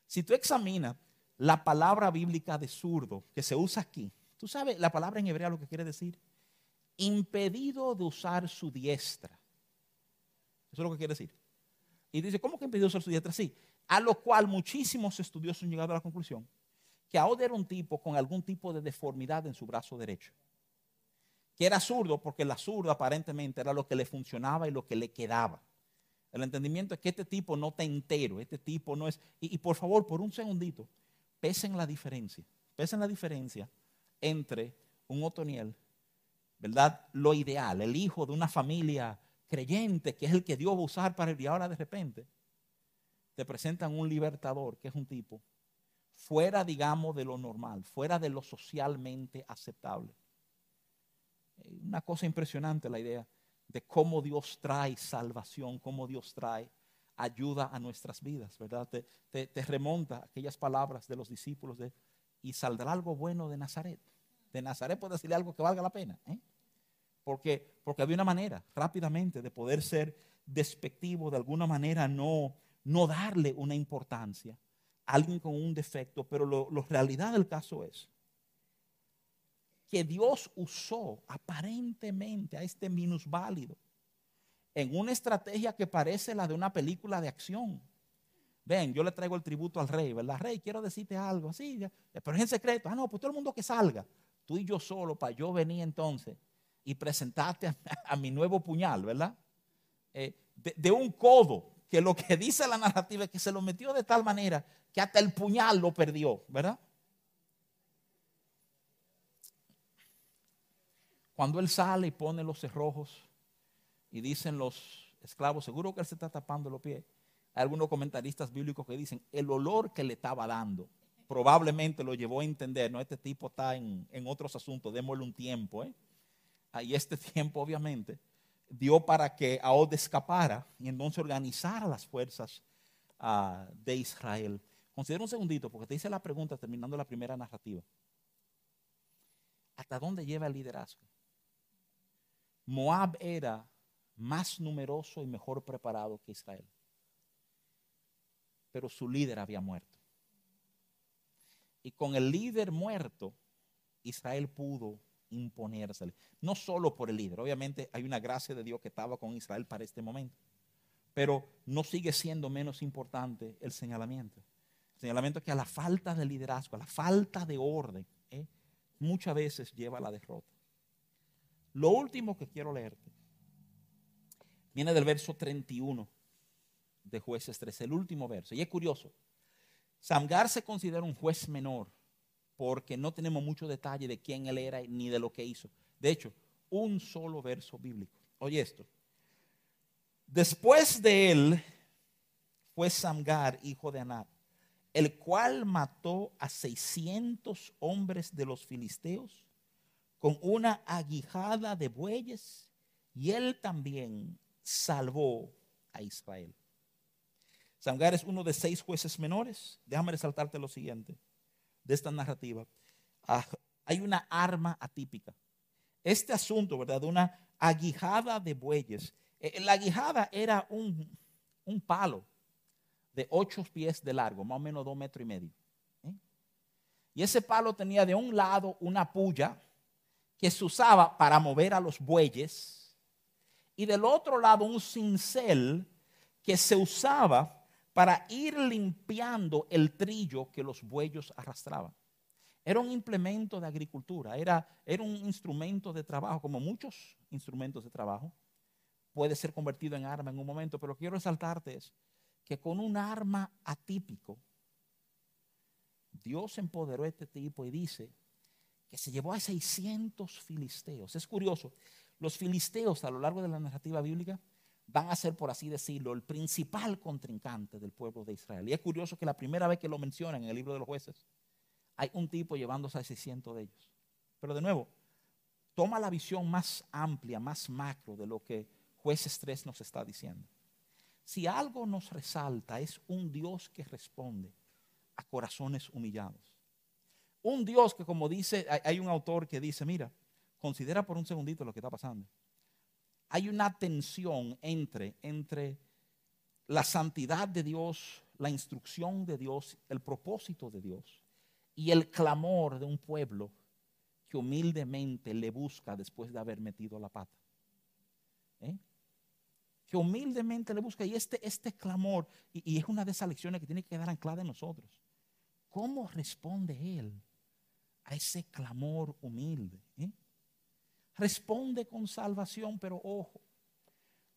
S1: Si tú examinas la palabra bíblica de zurdo que se usa aquí, tú sabes la palabra en hebreo lo que quiere decir, impedido de usar su diestra. Eso es lo que quiere decir. Y dice, ¿cómo que impedido de usar su diestra? Sí, a lo cual muchísimos estudiosos han llegado a la conclusión que ahora era un tipo con algún tipo de deformidad en su brazo derecho. Que era zurdo porque la zurda aparentemente era lo que le funcionaba y lo que le quedaba. El entendimiento es que este tipo no está entero, este tipo no es... Y, por favor, por un segundito, pesen la diferencia, pesen la diferencia entre un Otoniel, ¿verdad? Lo ideal, el hijo de una familia creyente, que es el que Dios va a usar para el y ahora de repente te presentan un libertador, que es un tipo fuera, digamos, de lo normal, fuera de lo socialmente aceptable. Eh, una cosa impresionante la idea de cómo Dios trae salvación, cómo Dios trae ayuda a nuestras vidas, ¿verdad? Te, remonta aquellas palabras de los discípulos de, y saldrá algo bueno de Nazaret. De Nazaret puede decirle algo que valga la pena, ¿eh? Porque, porque había una manera rápidamente de poder ser despectivo, de alguna manera no, no darle una importancia a alguien con un defecto, pero la realidad del caso es que Dios usó aparentemente a este minusválido en una estrategia que parece la de una película de acción. Ven, yo le traigo el tributo al rey, ¿verdad? Rey, quiero decirte algo, así, pero es en secreto. Ah, no, pues todo el mundo que salga, tú y yo solo, para yo venir entonces y presentarte a, [LAUGHS] mi nuevo puñal, ¿verdad? Eh, de, un codo que lo que dice la narrativa es que se lo metió de tal manera que hasta el puñal lo perdió, ¿verdad? Cuando él sale y pone los cerrojos y dicen los esclavos, seguro que él se está tapando los pies. Hay algunos comentaristas bíblicos que dicen, el olor que le estaba dando probablemente lo llevó a entender, no, este tipo está en, otros asuntos, démosle un tiempo. ¿eh? Y este [LAUGHS] tiempo obviamente dio para que Ahod escapara y entonces organizara las fuerzas ah, de Israel. Considera un segundito, porque te hice la pregunta terminando la primera narrativa. ¿Hasta dónde lleva el liderazgo? Moab era más numeroso y mejor preparado que Israel. Pero su líder había muerto. Y con el líder muerto, Israel pudo imponérsele. No solo por el líder, obviamente hay una gracia de Dios que estaba con Israel para este momento, pero no sigue siendo menos importante el señalamiento. El señalamiento es que a la falta de liderazgo, a la falta de orden, ¿eh? muchas veces lleva a la derrota. Lo último que quiero leerte viene del verso 31 de jueces 3, el último verso. Y es curioso, Samgar se considera un juez menor porque no tenemos mucho detalle de quién él era ni de lo que hizo. De hecho, un solo verso bíblico. Oye esto. Después de él fue Samgar, hijo de Anat, el cual mató a 600 hombres de los filisteos con una aguijada de bueyes y él también salvó a Israel. Samgar es uno de seis jueces menores. Déjame resaltarte lo siguiente de esta narrativa, ah, hay una arma atípica. Este asunto, ¿verdad? De una aguijada de bueyes. Eh, la aguijada era un, palo de ocho pies de largo, más o menos dos metros y medio. ¿eh? Y ese palo tenía de un lado una puya que se usaba para mover a los bueyes y del otro lado un cincel que se usaba para ir limpiando el trillo que los bueyos arrastraban. Era un implemento de agricultura, era, era un instrumento de trabajo, como muchos instrumentos de trabajo. Puede ser convertido en arma en un momento, pero quiero resaltarte es que con un arma atípico, Dios empoderó a este tipo y dice que se llevó a 600 filisteos. Es curioso, los filisteos a lo largo de la narrativa bíblica van a ser, por así decirlo, el principal contrincante del pueblo de Israel. Y es curioso que la primera vez que lo mencionan en el libro de los jueces, hay un tipo llevándose a 600 de ellos. Pero de nuevo, toma la visión más amplia, más macro de lo que jueces 3 nos está diciendo. Si algo nos resalta es un Dios que responde a corazones humillados. Un Dios que como dice, hay un autor que dice, mira, considera por un segundito lo que está pasando. Hay una tensión entre, entre la santidad de Dios, la instrucción de Dios, el propósito de Dios y el clamor de un pueblo que humildemente le busca después de haber metido la pata. ¿Eh? Que humildemente le busca. Y este, este clamor, y, es una de esas lecciones que tiene que quedar anclada en nosotros. ¿Cómo responde Él a ese clamor humilde? ¿Eh? Responde con salvación, pero ojo,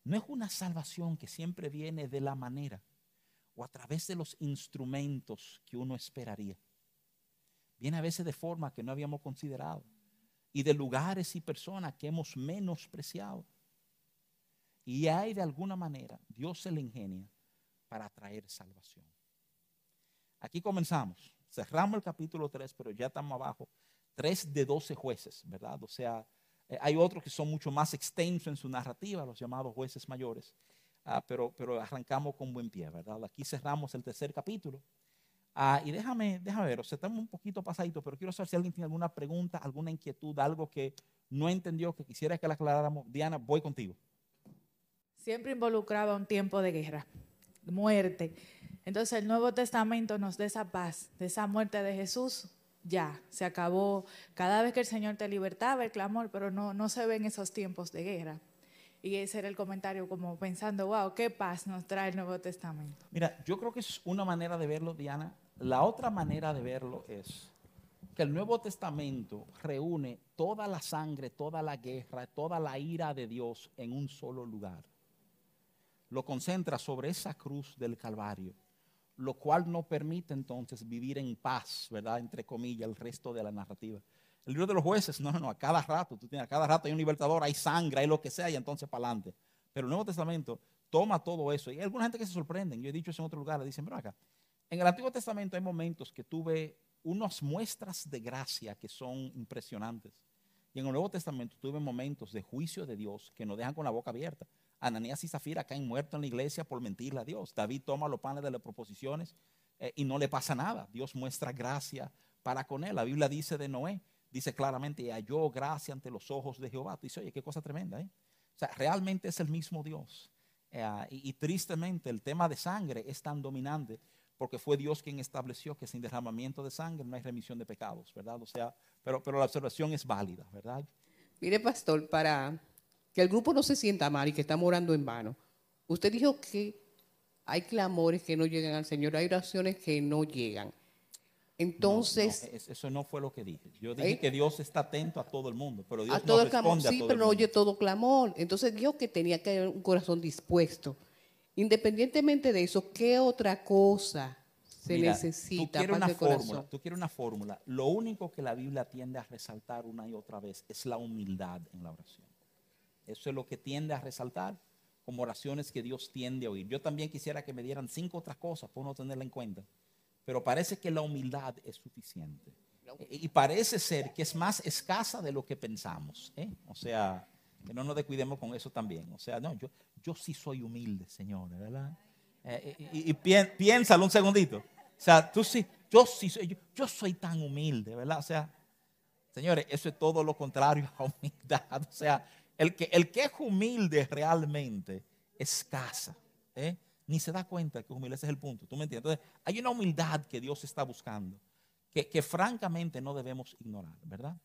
S1: no es una salvación que siempre viene de la manera o a través de los instrumentos que uno esperaría. Viene a veces de forma que no habíamos considerado y de lugares y personas que hemos menospreciado. Y hay de alguna manera, Dios se le ingenia para traer salvación. Aquí comenzamos. Cerramos el capítulo 3, pero ya estamos abajo. 3 de 12 jueces, ¿verdad? O sea, eh, hay otros que son mucho más extensos en su narrativa, los llamados jueces mayores. Ah, pero, pero arrancamos con buen pie, ¿verdad? Aquí cerramos el tercer capítulo. Ah, y déjame, déjame ver, o sea, estamos un poquito pasaditos, pero quiero saber si alguien tiene alguna pregunta, alguna inquietud, algo que no entendió, que quisiera que la aclaráramos. Diana, voy contigo.
S2: Siempre involucraba un tiempo de guerra, muerte. Entonces el Nuevo Testamento nos da esa paz, de esa muerte de Jesús, ya, se acabó. Cada vez que el Señor te libertaba el clamor, pero no, no se ven esos tiempos de guerra. Y ese era el comentario como pensando, wow, qué paz nos trae el Nuevo Testamento.
S1: Mira, yo creo que es una manera de verlo, Diana, la otra manera de verlo es que el Nuevo Testamento reúne toda la sangre, toda la guerra, toda la ira de Dios en un solo lugar. Lo concentra sobre esa cruz del Calvario, lo cual no permite entonces vivir en paz, ¿verdad? Entre comillas, el resto de la narrativa. El libro de los jueces, no, no, no, a cada rato, tú tienes, a cada rato hay un libertador, hay sangre, hay lo que sea, y entonces para adelante. Pero el Nuevo Testamento toma todo eso. Y hay alguna gente que se sorprenden, yo he dicho eso en otro lugar, le dicen, pero acá, en el Antiguo Testamento hay momentos que tuve unas muestras de gracia que son impresionantes. Y en el Nuevo Testamento tuve momentos de juicio de Dios que nos dejan con la boca abierta. Ananías y Zafira caen muertos en la iglesia por mentirle a Dios. David toma los panes de las proposiciones eh, y no le pasa nada. Dios muestra gracia para con él. La Biblia dice de Noé, dice claramente, halló gracia ante los ojos de Jehová. dice, oye, qué cosa tremenda. ¿eh? O sea, realmente es el mismo Dios. Eh, y, y tristemente el tema de sangre es tan dominante porque fue Dios quien estableció que sin derramamiento de sangre no hay remisión de pecados, ¿verdad? O sea, pero, pero la observación es válida, ¿verdad?
S3: Mire, pastor, para que el grupo no se sienta mal y que estamos orando en vano, usted dijo que hay clamores que no llegan al Señor, hay oraciones que no llegan. Entonces.
S1: eso no fue lo que dije. Yo dije ¿Eh? que Dios está atento a todo el mundo, pero Dios
S3: a todo
S1: no
S3: el clamor, sí, pero no oye todo clamor. Entonces dijo que tenía que haber un corazón dispuesto. Independientemente de eso, ¿qué otra cosa se necesita
S1: tú quieres una fórmula, Tú quieres una fórmula. Lo único que la Biblia tiende a resaltar una y otra vez es la humildad en la oración. Eso es lo que tiende a resaltar como oraciones que Dios tiende a oír. Yo también quisiera que me dieran cinco otras cosas por no tenerla en cuenta, pero parece que la humildad es suficiente. Y parece ser que es más escasa de lo que pensamos. ¿eh? O sea, que no nos descuidemos con eso también. O sea, no, yo, yo sí soy humilde, Señor, ¿verdad? Eh, eh, y, piénsalo un segundito. O sea, tú sí, yo sí soy, yo, soy tan humilde, ¿verdad? O sea, señores, eso es todo lo contrario a humildad. O sea, el que, el que es humilde realmente escasa. ¿eh? Ni se da cuenta que es humilde, ese es el punto. ¿Tú me entiendes? Hay una humildad que Dios está buscando, que, que francamente no debemos ignorar, ¿verdad?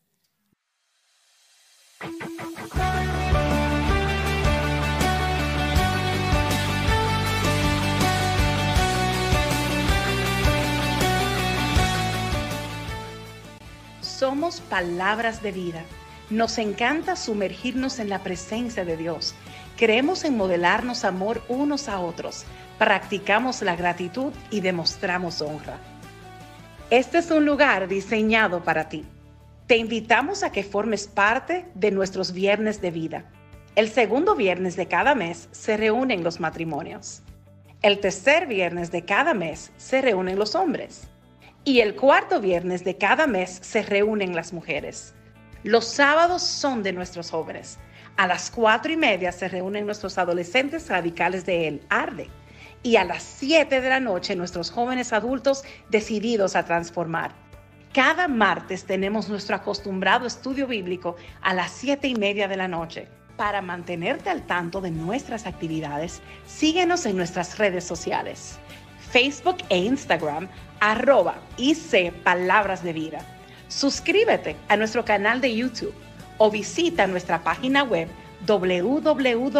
S4: Somos palabras de vida nos encanta sumergirnos en la presencia de Dios. Creemos en modelarnos amor unos a otros. Practicamos la gratitud y demostramos honra. Este es un lugar diseñado para ti. Te invitamos a que formes parte de nuestros viernes de vida. El segundo viernes de cada mes se reúnen los matrimonios. El tercer viernes de cada mes se reúnen los hombres. Y el cuarto viernes de cada mes se reúnen las mujeres. Los sábados son de nuestros jóvenes. A las cuatro y media se reúnen nuestros adolescentes radicales de El Arde. Y a las siete de la noche nuestros jóvenes adultos decididos a transformar. Cada martes tenemos nuestro acostumbrado estudio bíblico a las siete y media de la noche. Para mantenerte al tanto de nuestras actividades, síguenos en nuestras redes sociales. Facebook e Instagram, arroba IC Palabras de Vida. Suscríbete a nuestro canal de YouTube o visita nuestra página web www.icpb.org.